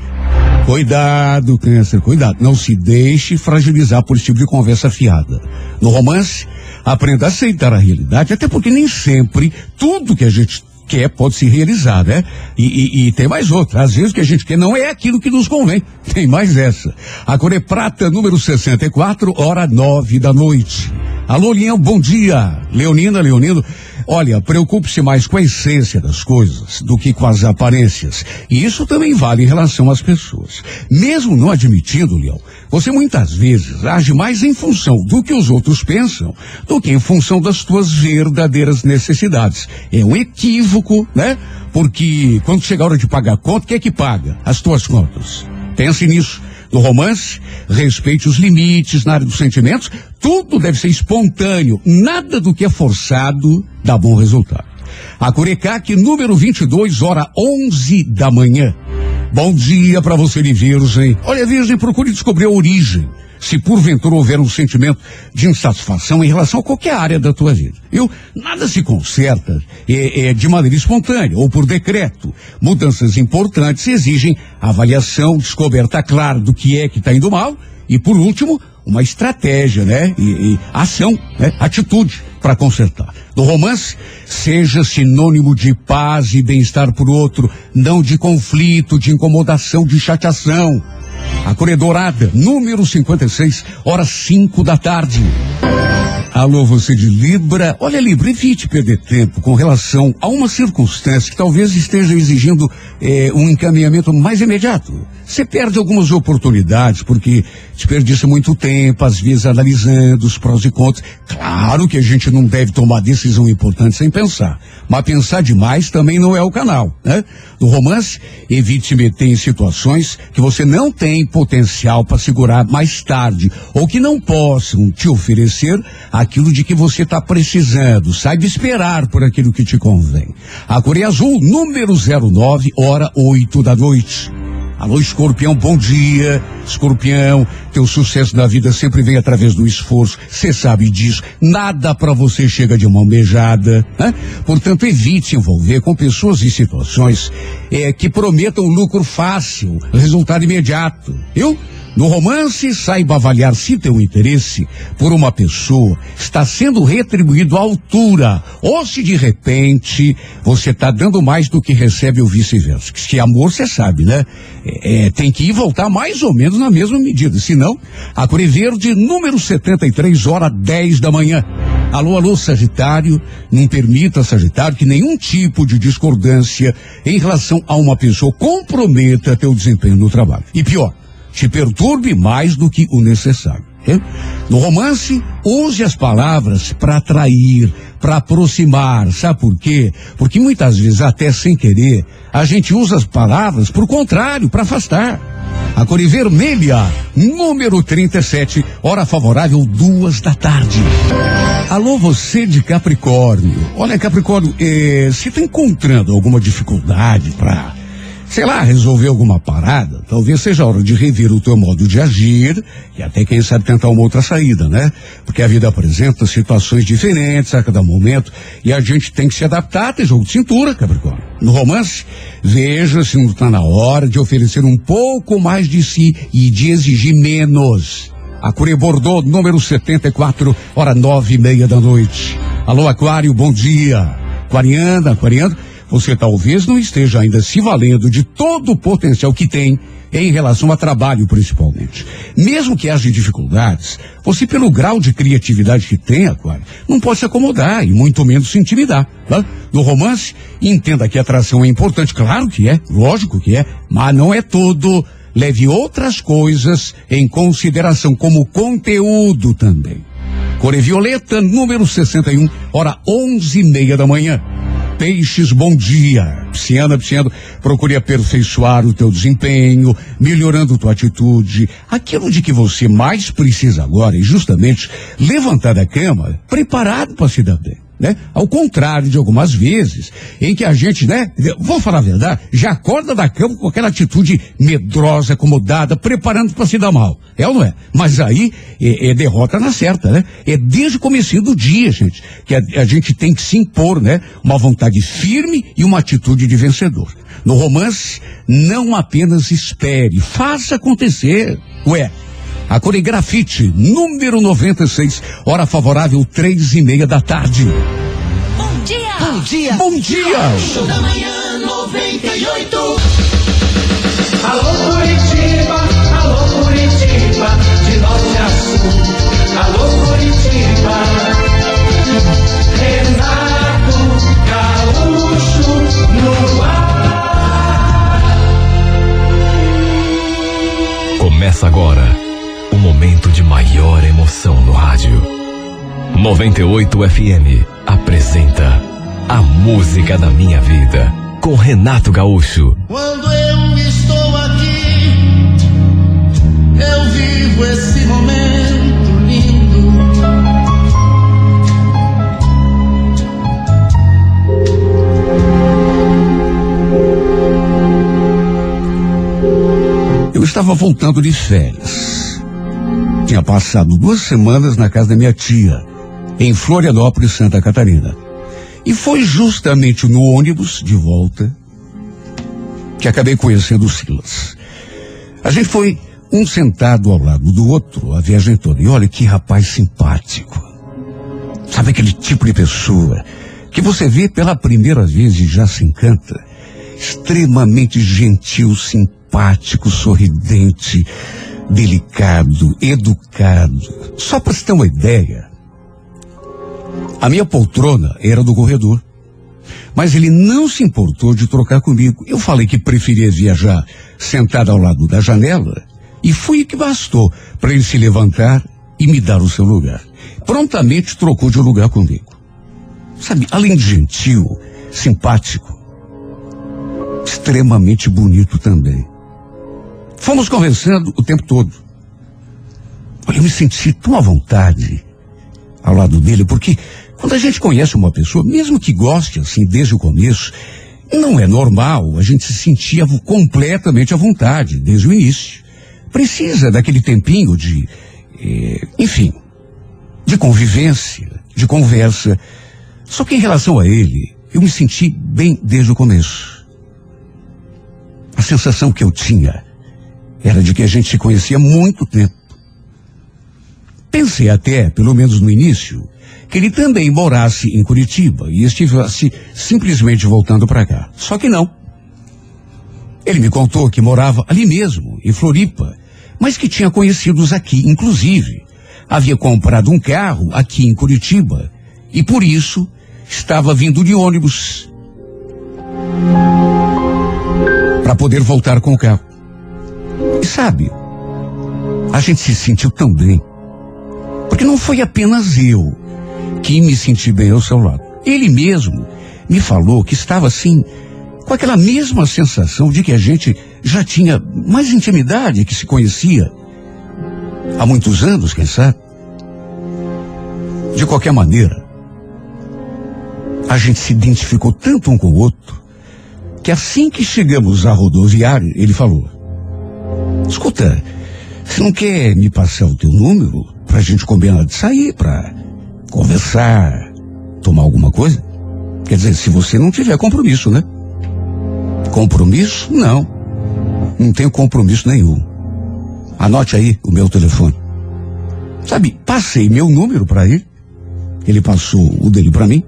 B: Cuidado, câncer, cuidado. Não se deixe fragilizar por esse tipo de conversa fiada. No romance, aprenda a aceitar a realidade, até porque nem sempre tudo que a gente quer pode se realizar, né? E, e- e tem mais outra. Às vezes o que a gente quer não é aquilo que nos convém. Tem mais essa. A cor é prata, número 64, hora nove da noite. Alô, Leão, bom dia. Leonina, Leonino. Olha, preocupe-se mais com a essência das coisas do que com as aparências. E isso também vale em relação às pessoas. Mesmo não admitindo, Leão, você muitas vezes age mais em função do que os outros pensam do que em função das tuas verdadeiras necessidades. É um equívoco, né? Porque quando chega a hora de pagar a conta, quem é que paga? As tuas contas. Pense nisso. No romance, respeite os limites na área dos sentimentos. Tudo deve ser espontâneo. Nada do que é forçado dá bom resultado. A Curecac, número 22, hora 11 da manhã. Bom dia para você Virgem. Olha, Virgem, procure descobrir a origem. Se porventura houver um sentimento de insatisfação em relação a qualquer área da tua vida. Viu? Nada se conserta é, é, de maneira espontânea ou por decreto. Mudanças importantes exigem avaliação, descoberta clara do que é que está indo mal e, por último, uma estratégia, né? E, e ação, né? Atitude para consertar. No romance, seja sinônimo de paz e bem-estar por outro, não de conflito, de incomodação, de chateação. A Cor Dourada, número 56, horas 5 da tarde. Alô, você de Libra. Olha, Libra, evite perder tempo com relação a uma circunstância que talvez esteja exigindo eh, um encaminhamento mais imediato. Você perde algumas oportunidades porque desperdiça muito tempo, às vezes analisando os prós e contras. Claro que a gente não deve tomar decisão importante sem pensar, mas pensar demais também não é o canal, né? No romance, evite se meter em situações que você não tem potencial para segurar mais tarde ou que não possam te oferecer aquilo de que você está precisando. Saiba esperar por aquilo que te convém. A Coreia Azul, número 09, hora 8 da noite. Alô, escorpião, bom dia. Escorpião, teu sucesso na vida sempre vem através do esforço. Você sabe disso. Nada para você chega de mão beijada. Né? Portanto, evite se envolver com pessoas e situações eh, que prometam lucro fácil, resultado imediato. Viu? No romance, saiba avaliar se teu interesse por uma pessoa está sendo retribuído à altura, ou se de repente você está dando mais do que recebe ou vice-versa. Se amor, você sabe, né? É, é, tem que ir e voltar mais ou menos na mesma medida. Senão, a Cor Verde, número 73, hora 10 da manhã. Alô, alô, Sagitário, não permita, Sagitário, que nenhum tipo de discordância em relação a uma pessoa comprometa teu desempenho no trabalho. E pior, te perturbe mais do que o necessário. No romance, use as palavras para atrair, para aproximar. Sabe por quê? Porque muitas vezes, até sem querer, a gente usa as palavras por contrário, para afastar. A cor vermelha, número 37, hora favorável, duas da tarde. Alô, você de Capricórnio. Olha, Capricórnio, eh, você está encontrando alguma dificuldade para, sei lá, resolver alguma parada? Talvez seja hora de rever o teu modo de agir e até, quem sabe, tentar uma outra saída, né? Porque a vida apresenta situações diferentes a cada momento e a gente tem que se adaptar, tem jogo de cintura, Capricórnio. No romance, veja se não está na hora de oferecer um pouco mais de si e de exigir menos. A Curie Bordeaux, número 74, hora nove e meia da noite. Alô, Aquário, bom dia. Aquariana, Aquariano, você talvez não esteja ainda se valendo de todo o potencial que tem em relação a trabalho, principalmente. Mesmo que haja dificuldades, você, pelo grau de criatividade que tem, Aquário, não pode se acomodar e muito menos se intimidar. Tá? No romance, entenda que a atração é importante, claro que é, lógico que é, mas não é tudo. Leve outras coisas em consideração, como conteúdo também. Core Violeta, número 61, hora onze e meia da manhã. Peixes, bom dia. Pisciana, pisciano, procure aperfeiçoar o teu desempenho, melhorando tua atitude. Aquilo de que você mais precisa agora é justamente levantar da cama preparado para se dar bem. Né? Ao contrário de algumas vezes, em que a gente, né, vou falar a verdade, já acorda da cama com aquela atitude medrosa, acomodada, preparando para se dar mal. É ou não é? Mas aí é, é derrota na certa, né? É desde o começo do dia, gente, que a, a gente tem que se impor, né? Uma vontade firme e uma atitude de vencedor. No romance, não apenas espere, faça acontecer. Ué, a Coregrafite, número 96, hora favorável, três e meia da tarde.
A: Bom dia!
B: Bom dia! Bom dia!
A: Show da manhã 98.
D: Alô Curitiba, alô Curitiba, de norte a sul. Alô Curitiba, Renato Gaúcho no ar.
E: Começa agora o momento de maior emoção no rádio. 98 FM apresenta A Música da Minha Vida com Renato Gaúcho.
F: Quando eu estou aqui, eu vivo esse momento lindo.
B: Eu estava voltando de férias. Tinha passado duas semanas na casa da minha tia, em Florianópolis, Santa Catarina. E foi justamente no ônibus de volta que acabei conhecendo o Silas. A gente foi um sentado ao lado do outro a viagem toda. E olha que rapaz simpático. Sabe aquele tipo de pessoa que você vê pela primeira vez e já se encanta? Extremamente gentil, simpático, sorridente, delicado, educado. Só para você ter uma ideia, a minha poltrona era do corredor. Mas ele não se importou de trocar comigo. Eu falei que preferia viajar sentado ao lado da janela e foi o que bastou para ele se levantar e me dar o seu lugar. Prontamente trocou de lugar comigo. Sabe, além de gentil, simpático, extremamente bonito também. Fomos conversando o tempo todo. Olha, eu me senti tão à vontade ao lado dele, porque quando a gente conhece uma pessoa, mesmo que goste assim desde o começo, não é normal a gente se sentir completamente à vontade desde o início. Precisa daquele tempinho de, eh, enfim, de convivência, de conversa. Só que em relação a ele, eu me senti bem desde o começo. A sensação que eu tinha era de que a gente se conhecia há muito tempo. Pensei até, pelo menos no início, que ele também morasse em Curitiba e estivesse simplesmente voltando para cá. Só que não. Ele me contou que morava ali mesmo, em Floripa, mas que tinha conhecidos aqui, inclusive. Havia comprado um carro aqui em Curitiba e por isso estava vindo de ônibus para poder voltar com o carro. E sabe, a gente se sentiu tão bem. Porque não foi apenas eu que me senti bem ao seu lado. Ele mesmo me falou que estava assim, com aquela mesma sensação de que a gente já tinha mais intimidade, que se conhecia há muitos anos, quem sabe. De qualquer maneira, a gente se identificou tanto um com o outro, que assim que chegamos à rodoviária, ele falou: Escuta, você não quer me passar o teu número pra gente combinar de sair, pra conversar, tomar alguma coisa? Quer dizer, se você não tiver compromisso, né? Compromisso? Não. Não tenho compromisso nenhum. Anote aí o meu telefone. Sabe, passei meu número para ele. Ele passou o dele para mim.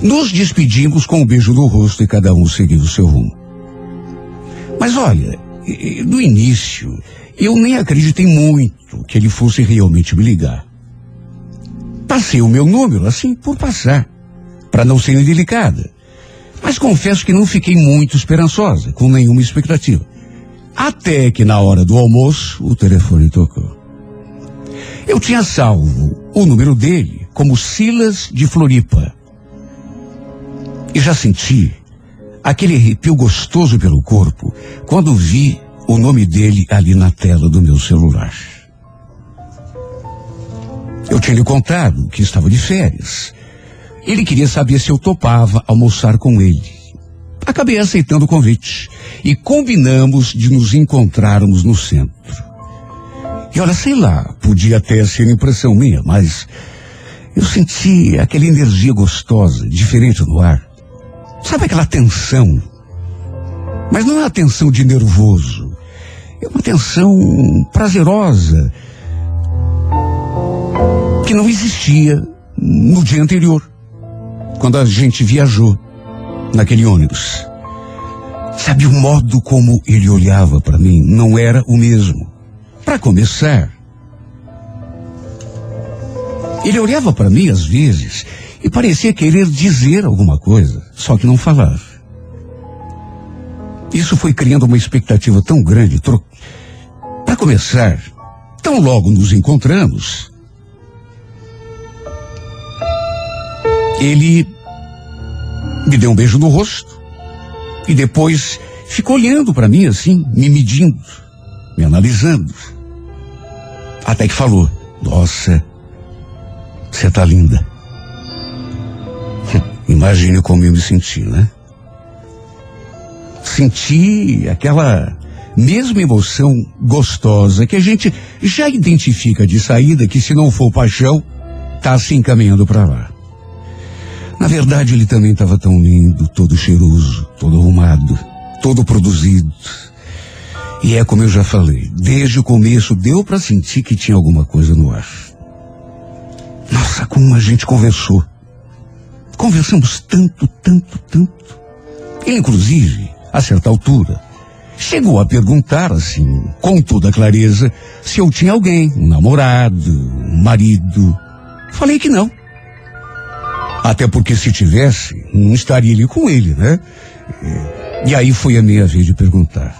B: Nos despedimos com um beijo no rosto e cada um seguiu o seu rumo. Mas olha, e- e no início, eu nem acreditei muito que ele fosse realmente me ligar. Passei o meu número assim por passar, para não ser indelicada. Mas confesso que não fiquei muito esperançosa, com nenhuma expectativa. Até que na hora do almoço, o telefone tocou. Eu tinha salvo o número dele como Silas de Floripa. E já senti aquele arrepio gostoso pelo corpo quando vi o nome dele ali na tela do meu celular. Eu tinha lhe contado que estava de férias. Ele queria saber se eu topava almoçar com ele. Acabei aceitando o convite e combinamos de nos encontrarmos no centro. E olha, sei lá, podia até ser impressão minha, mas eu senti aquela energia gostosa, diferente no ar. Sabe aquela tensão? Mas não é uma tensão de nervoso. É uma tensão prazerosa que não existia no dia anterior, quando a gente viajou naquele ônibus. Sabe o modo como ele olhava para mim não era o mesmo. Para começar, ele olhava para mim às vezes e parecia querer dizer alguma coisa, só que não falava. Isso foi criando uma expectativa tão grande. Tro... Para começar, tão logo nos encontramos, ele me deu um beijo no rosto e depois ficou olhando para mim assim, me medindo, me analisando. Até que falou: Nossa, você tá linda. Imagine como eu me senti, né? Senti aquela mesma emoção gostosa que a gente já identifica de saída, que se não for paixão, tá se encaminhando para lá. Na verdade, ele também estava tão lindo, todo cheiroso, todo arrumado, todo produzido. E é como eu já falei, desde o começo deu para sentir que tinha alguma coisa no ar. Nossa, como a gente conversou. Conversamos tanto, tanto, tanto. Ele, inclusive, a certa altura, chegou a perguntar, assim, com toda clareza, se eu tinha alguém, um namorado, um marido. Falei que não. Até porque se tivesse, não estaria ali com ele, né? E aí foi a minha vez de perguntar.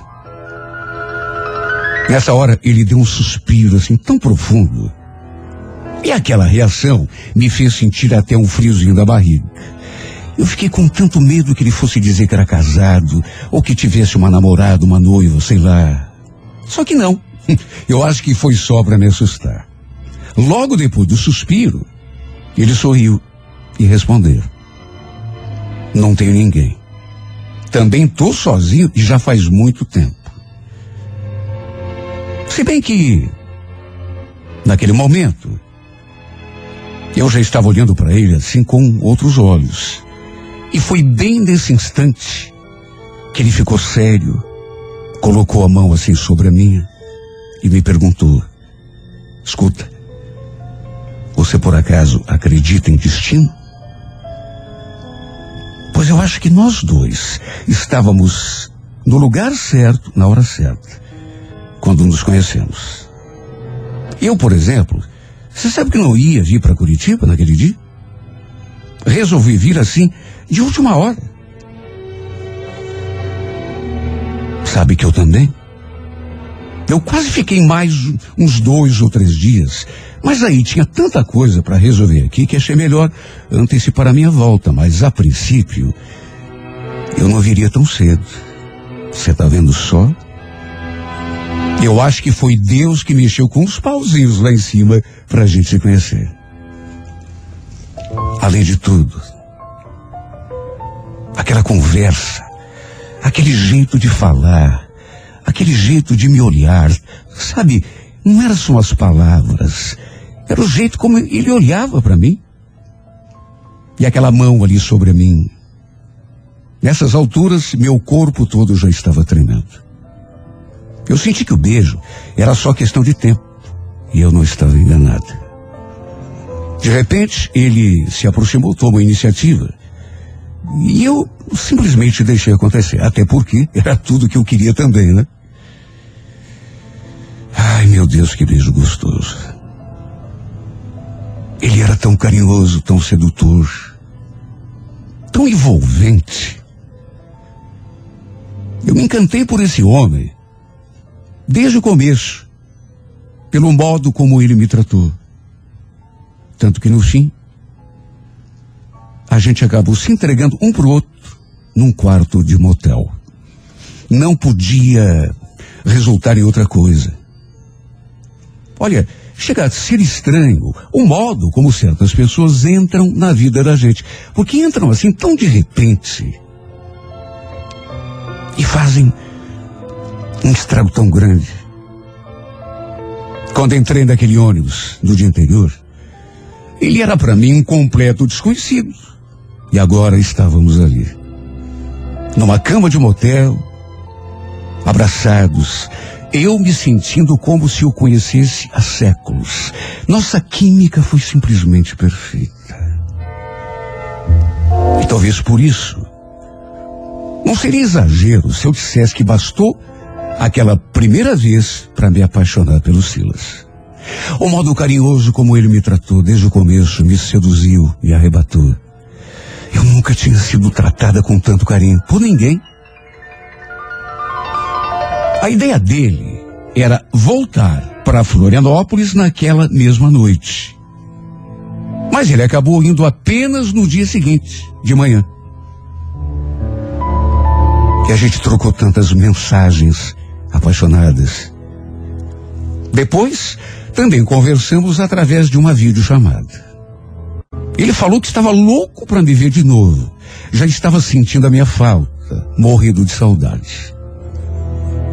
B: Nessa hora ele deu um suspiro assim tão profundo. E aquela reação me fez sentir até um friozinho da barriga. Eu fiquei com tanto medo que ele fosse dizer que era casado, ou que tivesse uma namorada, uma noiva, sei lá. Só que não. Eu acho que foi só para me assustar. Logo depois do suspiro, ele sorriu e respondeu: Não tenho ninguém. Também tô sozinho e já faz muito tempo. Se bem que, naquele momento, eu já estava olhando para ele assim com outros olhos. E foi bem nesse instante que ele ficou sério, colocou a mão assim sobre a minha e me perguntou: Escuta, você por acaso acredita em destino? Pois eu acho que nós dois estávamos no lugar certo, na hora certa, quando nos conhecemos. Eu, por exemplo, você sabe que não ia vir para Curitiba naquele dia? Resolvi vir assim, de última hora. Sabe que eu também? Eu quase fiquei mais uns dois ou três dias. Mas aí tinha tanta coisa para resolver aqui que achei melhor antecipar a minha volta. Mas a princípio, eu não viria tão cedo. Você tá vendo só? Eu acho que foi Deus que mexeu com os pauzinhos lá em cima pra gente se conhecer. Além de tudo, aquela conversa, aquele jeito de falar, aquele jeito de me olhar, sabe, não eram só as palavras, era o jeito como ele olhava para mim. E aquela mão ali sobre mim. Nessas alturas, meu corpo todo já estava tremendo. Eu senti que o beijo era só questão de tempo. E eu não estava enganado. De repente, ele se aproximou, tomou a iniciativa. E eu simplesmente deixei acontecer. Até porque era tudo que eu queria também, né? Ai, meu Deus, que beijo gostoso. Ele era tão carinhoso, tão sedutor, tão envolvente. Eu me encantei por esse homem desde o começo, pelo modo como ele me tratou. Tanto que no fim, a gente acabou se entregando um pro outro num quarto de motel. Não podia resultar em outra coisa. Olha, chega a ser estranho o modo como certas pessoas entram na vida da gente. Porque entram assim tão de repente. E fazem um estrago tão grande. Quando entrei naquele ônibus no dia anterior, ele era para mim um completo desconhecido. E agora estávamos ali, numa cama de motel, abraçados, eu me sentindo como se o conhecesse há séculos. Nossa química foi simplesmente perfeita. E talvez por isso, não seria exagero se eu dissesse que bastou aquela primeira vez para me apaixonar pelo Silas. O modo carinhoso como ele me tratou desde o começo me seduziu e arrebatou. Eu nunca tinha sido tratada com tanto carinho por ninguém. A ideia dele era voltar para Florianópolis naquela mesma noite. Mas ele acabou indo apenas no dia seguinte, de manhã. E a gente trocou tantas mensagens apaixonadas. Depois, também conversamos através de uma videochamada. Ele falou que estava louco para me ver de novo. Já estava sentindo a minha falta, morrendo de saudade.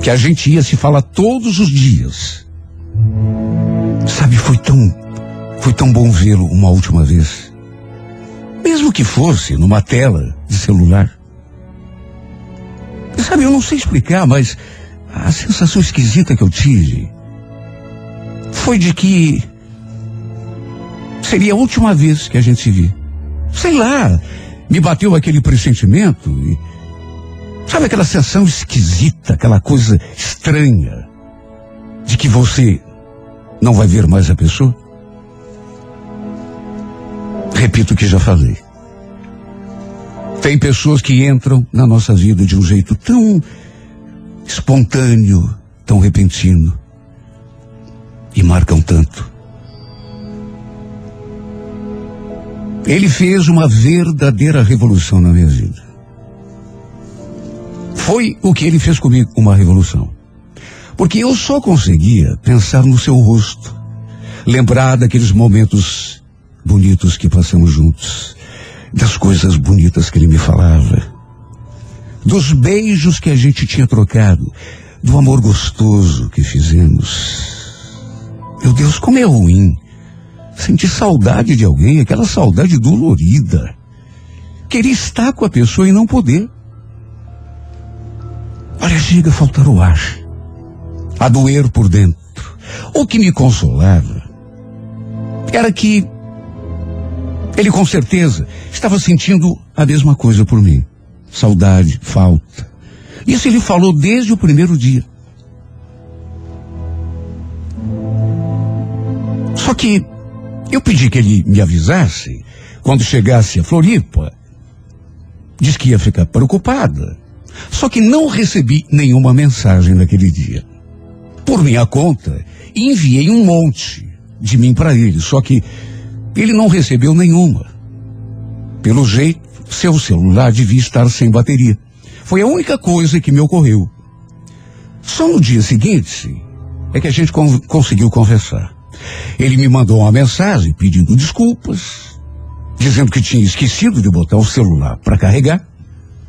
B: Que a gente ia se falar todos os dias. Sabe, foi tão, foi tão bom vê-lo uma última vez. Mesmo que fosse numa tela de celular. Sabe, eu não sei explicar, mas a sensação esquisita que eu tive foi de que seria a última vez que a gente se via. Sei lá, me bateu aquele pressentimento e sabe aquela sensação esquisita, aquela coisa estranha de que você não vai ver mais a pessoa? Repito o que já falei. Tem pessoas que entram na nossa vida de um jeito tão espontâneo, tão repentino e marcam tanto. Ele fez uma verdadeira revolução na minha vida. Foi o que ele fez comigo, uma revolução. Porque eu só conseguia pensar no seu rosto, lembrar daqueles momentos bonitos que passamos juntos, das coisas bonitas que ele me falava, dos beijos que a gente tinha trocado, do amor gostoso que fizemos. Meu Deus, como é ruim sentir saudade de alguém, aquela saudade dolorida. Querer estar com a pessoa e não poder. Olha, chega a faltar o ar, a doer por dentro. O que me consolava era que ele com certeza estava sentindo a mesma coisa por mim. Saudade, falta. Isso ele falou desde o primeiro dia. Só que eu pedi que ele me avisasse quando chegasse a Floripa. Diz que ia ficar preocupada. Só que não recebi nenhuma mensagem naquele dia. Por minha conta, enviei um monte de mim para ele, só que ele não recebeu nenhuma. Pelo jeito, seu celular devia estar sem bateria. Foi a única coisa que me ocorreu. Só no dia seguinte é que a gente con conseguiu conversar. Ele me mandou uma mensagem pedindo desculpas, dizendo que tinha esquecido de botar o celular para carregar,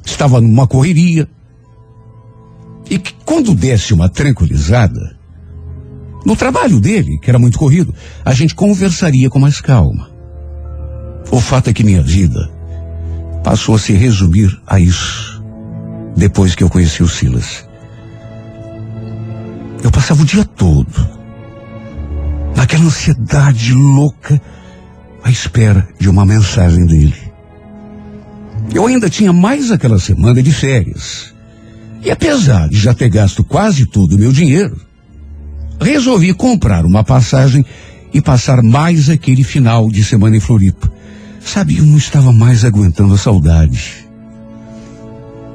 B: estava numa correria. E que quando desse uma tranquilizada, no trabalho dele, que era muito corrido, a gente conversaria com mais calma. O fato é que minha vida passou a se resumir a isso depois que eu conheci o Silas. Eu passava o dia todo naquela ansiedade louca à espera de uma mensagem dele. Eu ainda tinha mais aquela semana de férias. E apesar de já ter gasto quase todo o meu dinheiro, resolvi comprar uma passagem e passar mais aquele final de semana em Floripa. Sabe, eu não estava mais aguentando a saudade.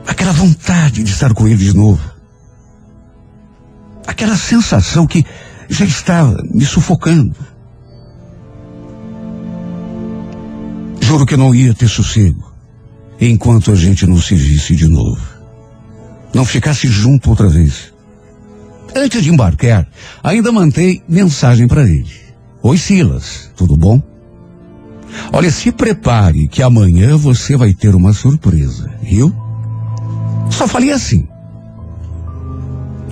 B: Aquela vontade de estar com ele de novo. Aquela sensação que já estava me sufocando. Juro que não ia ter sossego enquanto a gente não se visse de novo. Não ficasse junto outra vez. Antes de embarcar, ainda mandei mensagem para ele. Oi, Silas, tudo bom? Olha, se prepare que amanhã você vai ter uma surpresa, viu? Só falei assim.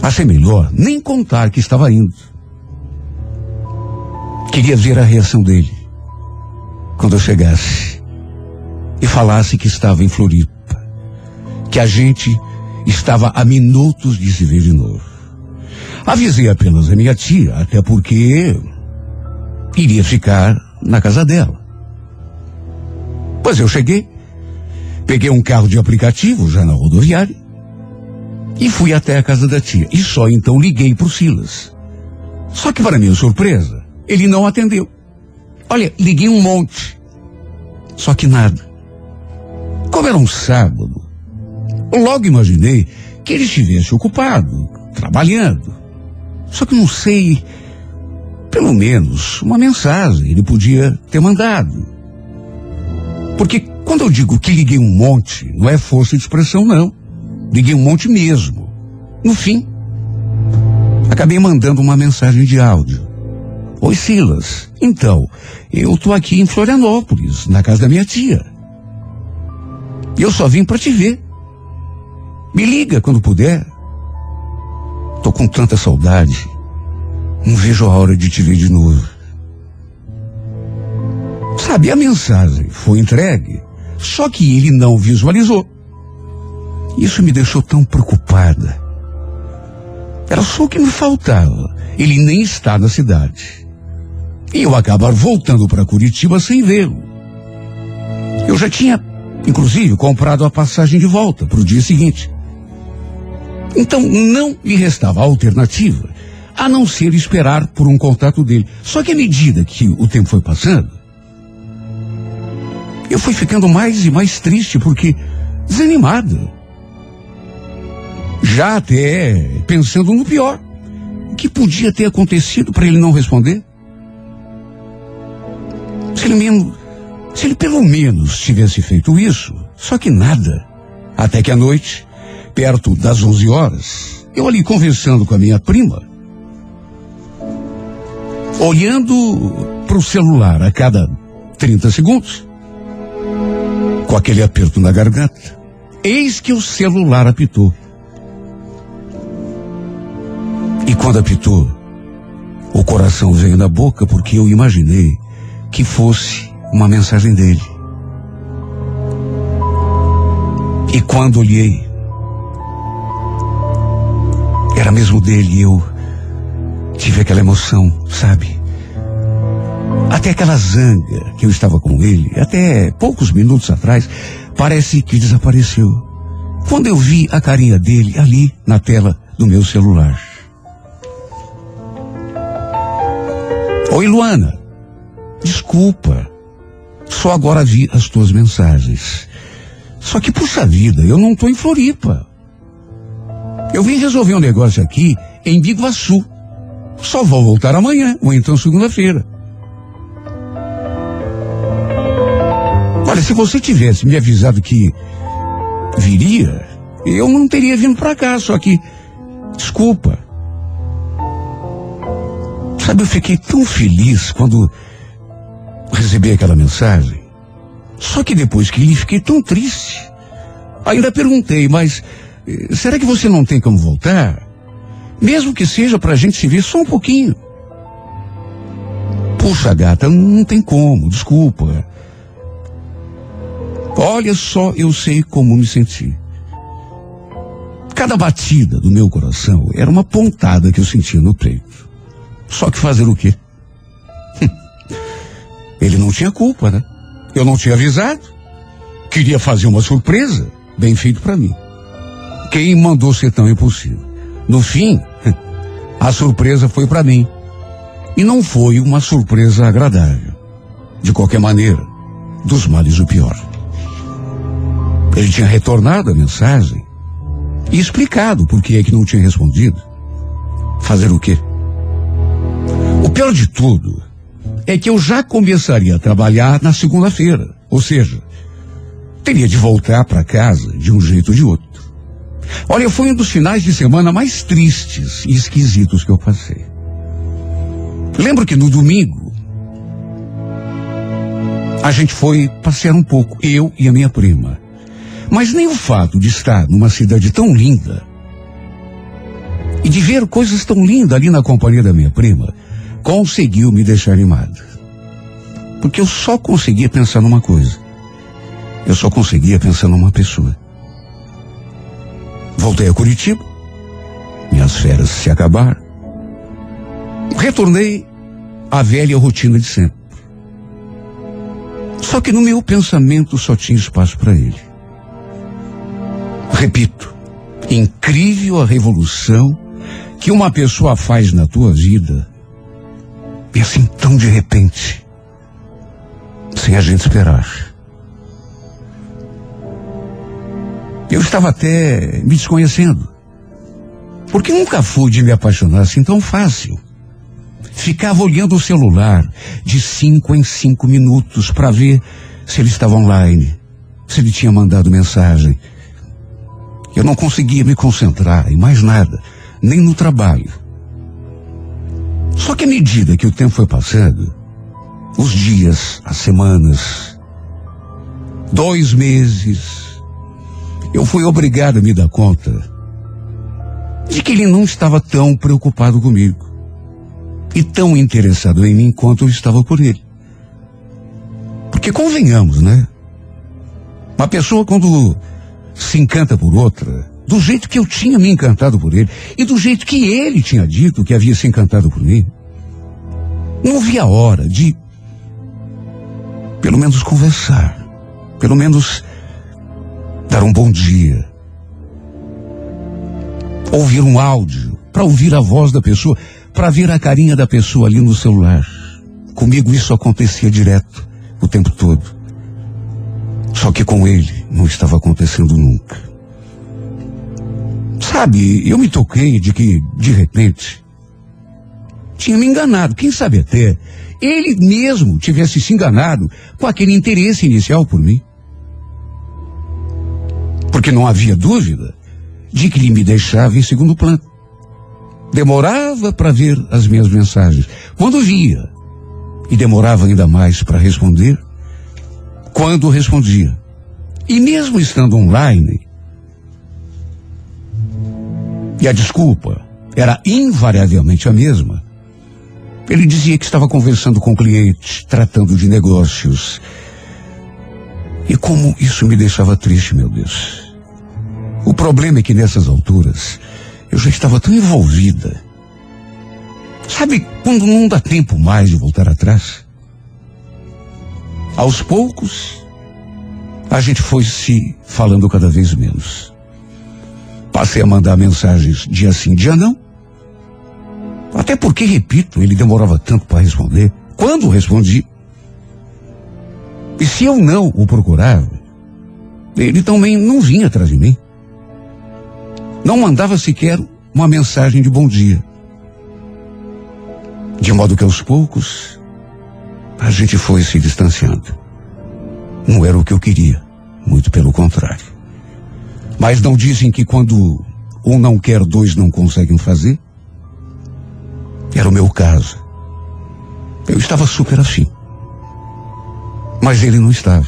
B: Achei melhor nem contar que estava indo. Queria ver a reação dele quando eu chegasse e falasse que estava em Floripa, que a gente estava a minutos de se ver de novo. Avisei apenas a minha tia, até porque iria ficar na casa dela. Pois eu cheguei, peguei um carro de aplicativo já na rodoviária e fui até a casa da tia. E só então liguei para o Silas. Só que para minha surpresa, ele não atendeu. Olha, liguei um monte. Só que nada. Como era um sábado, logo imaginei que ele estivesse ocupado, trabalhando. Só que não sei, pelo menos uma mensagem ele podia ter mandado. Porque quando eu digo que liguei um monte, não é força de expressão, não. Liguei um monte mesmo. No fim, acabei mandando uma mensagem de áudio. Oi, Silas. Então, eu tô aqui em Florianópolis, na casa da minha tia. Eu só vim para te ver. Me liga quando puder. Tô com tanta saudade. Não vejo a hora de te ver de novo. Sabe, a mensagem foi entregue, só que ele não visualizou. Isso me deixou tão preocupada. Era só o que me faltava. Ele nem está na cidade. E eu acabar voltando para Curitiba sem vê-lo. Eu já tinha, inclusive, comprado a passagem de volta para o dia seguinte. Então não me restava alternativa a não ser esperar por um contato dele. Só que à medida que o tempo foi passando, eu fui ficando mais e mais triste porque desanimada. Já até pensando no pior. O que podia ter acontecido para ele não responder? Se ele, mesmo, se ele pelo menos tivesse feito isso, só que nada. Até que à noite, perto das 11 horas, eu ali conversando com a minha prima, olhando para o celular a cada 30 segundos, com aquele aperto na garganta, eis que o celular apitou. E quando apitou, o coração veio na boca porque eu imaginei que fosse uma mensagem dele. E quando olhei, era mesmo dele, eu tive aquela emoção, sabe? Até aquela zanga que eu estava com ele, até poucos minutos atrás, parece que desapareceu. Quando eu vi a carinha dele ali na tela do meu celular. Oi, Luana. Desculpa. Só agora vi as tuas mensagens. Só que, puxa vida, eu não tô em Floripa. Eu vim resolver um negócio aqui em Biguaçu. Só vou voltar amanhã, ou então segunda-feira. Se você tivesse me avisado que viria, eu não teria vindo pra cá, só que. Desculpa. Sabe, eu fiquei tão feliz quando recebi aquela mensagem. Só que depois que li, fiquei tão triste. Ainda perguntei, mas eh, será que você não tem como voltar? Mesmo que seja pra gente se ver só um pouquinho. Puxa, gata, não tem como, desculpa. Olha só, eu sei como me senti. Cada batida do meu coração era uma pontada que eu sentia no peito. Só que fazer o quê? Ele não tinha culpa, né? Eu não tinha avisado. Queria fazer uma surpresa, bem feito para mim. Quem mandou ser tão impossível? No fim, a surpresa foi para mim. E não foi uma surpresa agradável. De qualquer maneira, dos males o pior. Ele tinha retornado a mensagem e explicado por que é que não tinha respondido. Fazer o quê? O pior de tudo é que eu já começaria a trabalhar na segunda-feira. Ou seja, teria de voltar para casa de um jeito ou de outro. Olha, foi um dos finais de semana mais tristes e esquisitos que eu passei. Lembro que no domingo a gente foi passear um pouco, eu e a minha prima. Mas nem o fato de estar numa cidade tão linda e de ver coisas tão lindas ali na companhia da minha prima conseguiu me deixar animado. Porque eu só conseguia pensar numa coisa. Eu só conseguia pensar numa pessoa. Voltei a Curitiba. Minhas férias se acabaram. Retornei à velha rotina de sempre. Só que no meu pensamento só tinha espaço para ele. Repito, incrível a revolução que uma pessoa faz na tua vida e assim tão de repente, sem a gente esperar. Eu estava até me desconhecendo. Porque nunca fui de me apaixonar assim tão fácil. Ficava olhando o celular de cinco em cinco minutos para ver se ele estava online, se ele tinha mandado mensagem. Eu não conseguia me concentrar em mais nada, nem no trabalho. Só que à medida que o tempo foi passando, os dias, as semanas, dois meses, eu fui obrigado a me dar conta de que ele não estava tão preocupado comigo e tão interessado em mim quanto eu estava por ele. Porque convenhamos, né? Uma pessoa quando se encanta por outra, do jeito que eu tinha me encantado por ele e do jeito que ele tinha dito que havia se encantado por mim, não havia hora de, pelo menos conversar, pelo menos dar um bom dia, ouvir um áudio, para ouvir a voz da pessoa, para ver a carinha da pessoa ali no celular. Comigo isso acontecia direto, o tempo todo. Só que com ele não estava acontecendo nunca. Sabe, eu me toquei de que, de repente, tinha me enganado. Quem sabe até ele mesmo tivesse se enganado com aquele interesse inicial por mim. Porque não havia dúvida de que ele me deixava em segundo plano. Demorava para ver as minhas mensagens. Quando via, e demorava ainda mais para responder, quando respondia. E mesmo estando online, e a desculpa era invariavelmente a mesma, ele dizia que estava conversando com clientes, tratando de negócios. E como isso me deixava triste, meu Deus. O problema é que nessas alturas eu já estava tão envolvida Sabe quando não dá tempo mais de voltar atrás? Aos poucos, a gente foi se falando cada vez menos. Passei a mandar mensagens dia sim, dia não. Até porque, repito, ele demorava tanto para responder. Quando respondi, e se eu não o procurava, ele também não vinha atrás de mim. Não mandava sequer uma mensagem de bom dia. De modo que aos poucos a gente foi se distanciando. Não era o que eu queria, muito pelo contrário. Mas não dizem que quando um não quer, dois não conseguem fazer? Era o meu caso. Eu estava super afim. Mas ele não estava.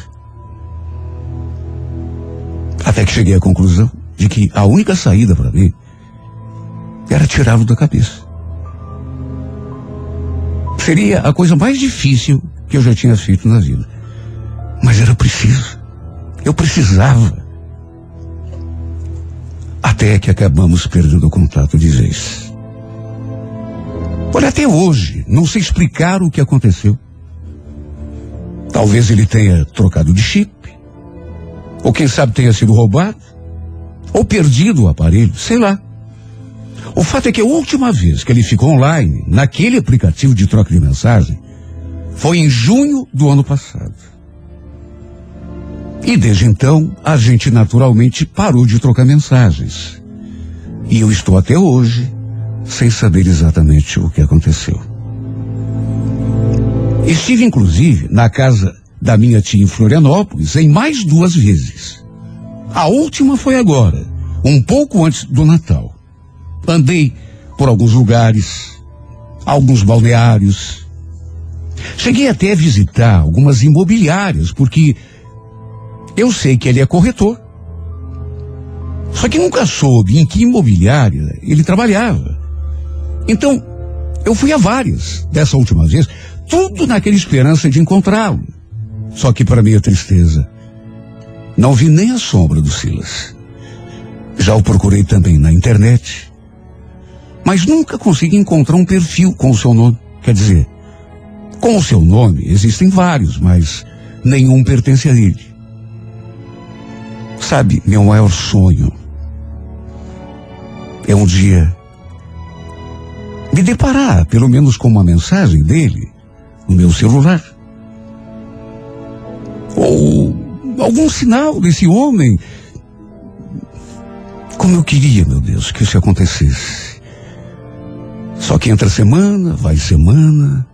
B: Até que cheguei à conclusão de que a única saída para mim era tirá-lo da cabeça. Seria a coisa mais difícil que eu já tinha feito na vida. Mas era preciso. Eu precisava. Até que acabamos perdendo o contato de vez. Olha, até hoje, não sei explicar o que aconteceu. Talvez ele tenha trocado de chip. Ou quem sabe tenha sido roubado. Ou perdido o aparelho, sei lá. O fato é que a última vez que ele ficou online, naquele aplicativo de troca de mensagem, foi em junho do ano passado. E desde então, a gente naturalmente parou de trocar mensagens. E eu estou até hoje sem saber exatamente o que aconteceu. Estive, inclusive, na casa da minha tia em Florianópolis em mais duas vezes. A última foi agora, um pouco antes do Natal. Andei por alguns lugares, alguns balneários. Cheguei até a visitar algumas imobiliárias, porque eu sei que ele é corretor. Só que nunca soube em que imobiliária ele trabalhava. Então, eu fui a várias dessa última vez, tudo naquela esperança de encontrá-lo. Só que, para minha tristeza, não vi nem a sombra do Silas. Já o procurei também na internet, mas nunca consegui encontrar um perfil com o seu nome. Quer dizer, com o seu nome existem vários, mas nenhum pertence a ele. Sabe, meu maior sonho é um dia me deparar, pelo menos com uma mensagem dele no meu celular. Ou algum sinal desse homem. Como eu queria, meu Deus, que isso acontecesse. Só que entra semana, vai semana,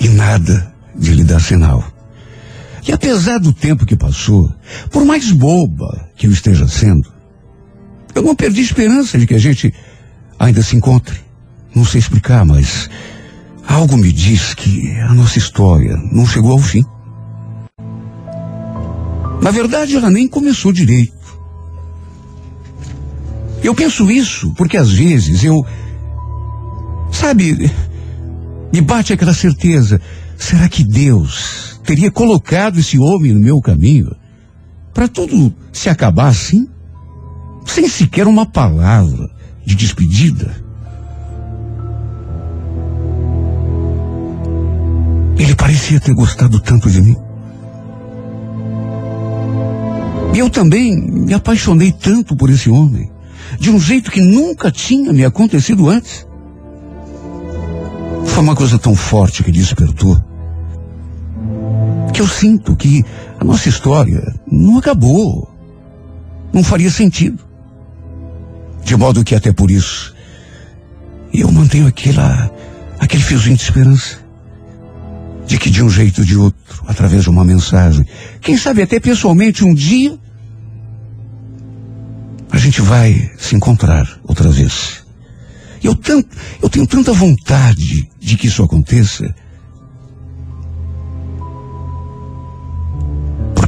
B: e nada de lhe dar sinal. E apesar do tempo que passou, por mais boba que eu esteja sendo, eu não perdi esperança de que a gente ainda se encontre. Não sei explicar, mas algo me diz que a nossa história não chegou ao fim. Na verdade, ela nem começou direito. Eu penso isso porque às vezes eu. Sabe, me bate aquela certeza. Será que Deus teria colocado esse homem no meu caminho para tudo se acabar assim? Sem sequer uma palavra de despedida? Ele parecia ter gostado tanto de mim. E eu também me apaixonei tanto por esse homem, de um jeito que nunca tinha me acontecido antes. Foi uma coisa tão forte que despertou, que eu sinto que a nossa história não acabou, não faria sentido. De modo que até por isso, eu mantenho aquela, aquele fiozinho de esperança de que de um jeito ou de outro, através de uma mensagem, quem sabe até pessoalmente um dia, a gente vai se encontrar outra vez. Eu, tanto, eu tenho tanta vontade de que isso aconteça.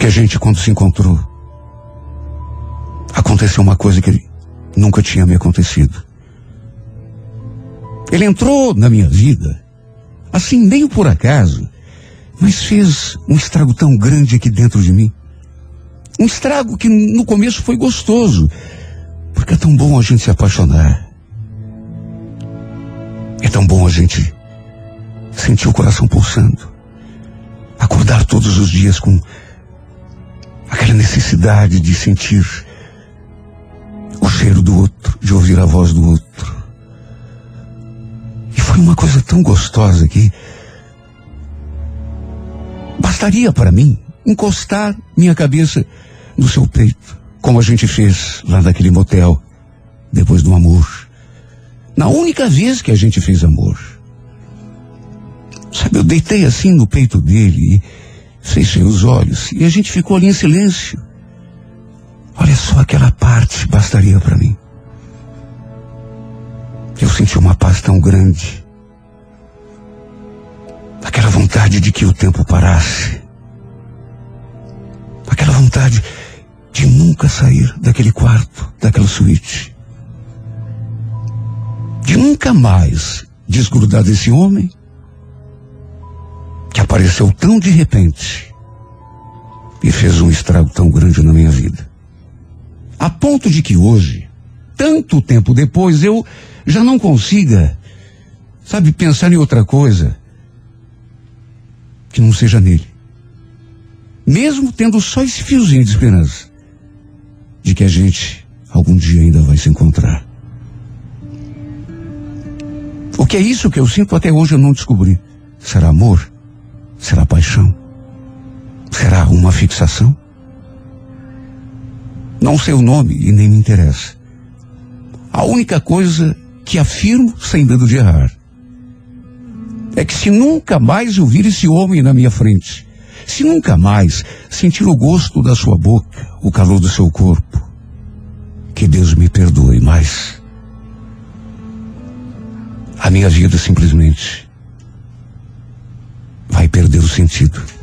B: Porque a gente, quando se encontrou, aconteceu uma coisa que nunca tinha me acontecido. Ele entrou na minha vida assim meio por acaso, mas fez um estrago tão grande aqui dentro de mim. Um estrago que no começo foi gostoso, porque é tão bom a gente se apaixonar. É tão bom a gente sentir o coração pulsando. Acordar todos os dias com aquela necessidade de sentir o cheiro do outro, de ouvir a voz do outro. E foi uma coisa tão gostosa que bastaria para mim encostar minha cabeça no seu peito, como a gente fez lá naquele motel, depois do amor. Na única vez que a gente fez amor. Sabe, eu deitei assim no peito dele e fechei os olhos e a gente ficou ali em silêncio. Olha só aquela parte bastaria para mim. Eu senti uma paz tão grande. Aquela vontade de que o tempo parasse. Aquela vontade de nunca sair daquele quarto, daquela suíte. De nunca mais desgrudar desse homem que apareceu tão de repente e fez um estrago tão grande na minha vida. A ponto de que hoje, tanto tempo depois, eu já não consiga, sabe, pensar em outra coisa que não seja nele. Mesmo tendo só esse fiozinho de esperança de que a gente algum dia ainda vai se encontrar. O que é isso que eu sinto até hoje eu não descobri. Será amor? Será paixão? Será uma fixação? Não sei o nome e nem me interessa. A única coisa que afirmo sem medo de errar é que se nunca mais eu vir esse homem na minha frente, se nunca mais sentir o gosto da sua boca, o calor do seu corpo, que Deus me perdoe, mas a minha vida simplesmente vai perder o sentido.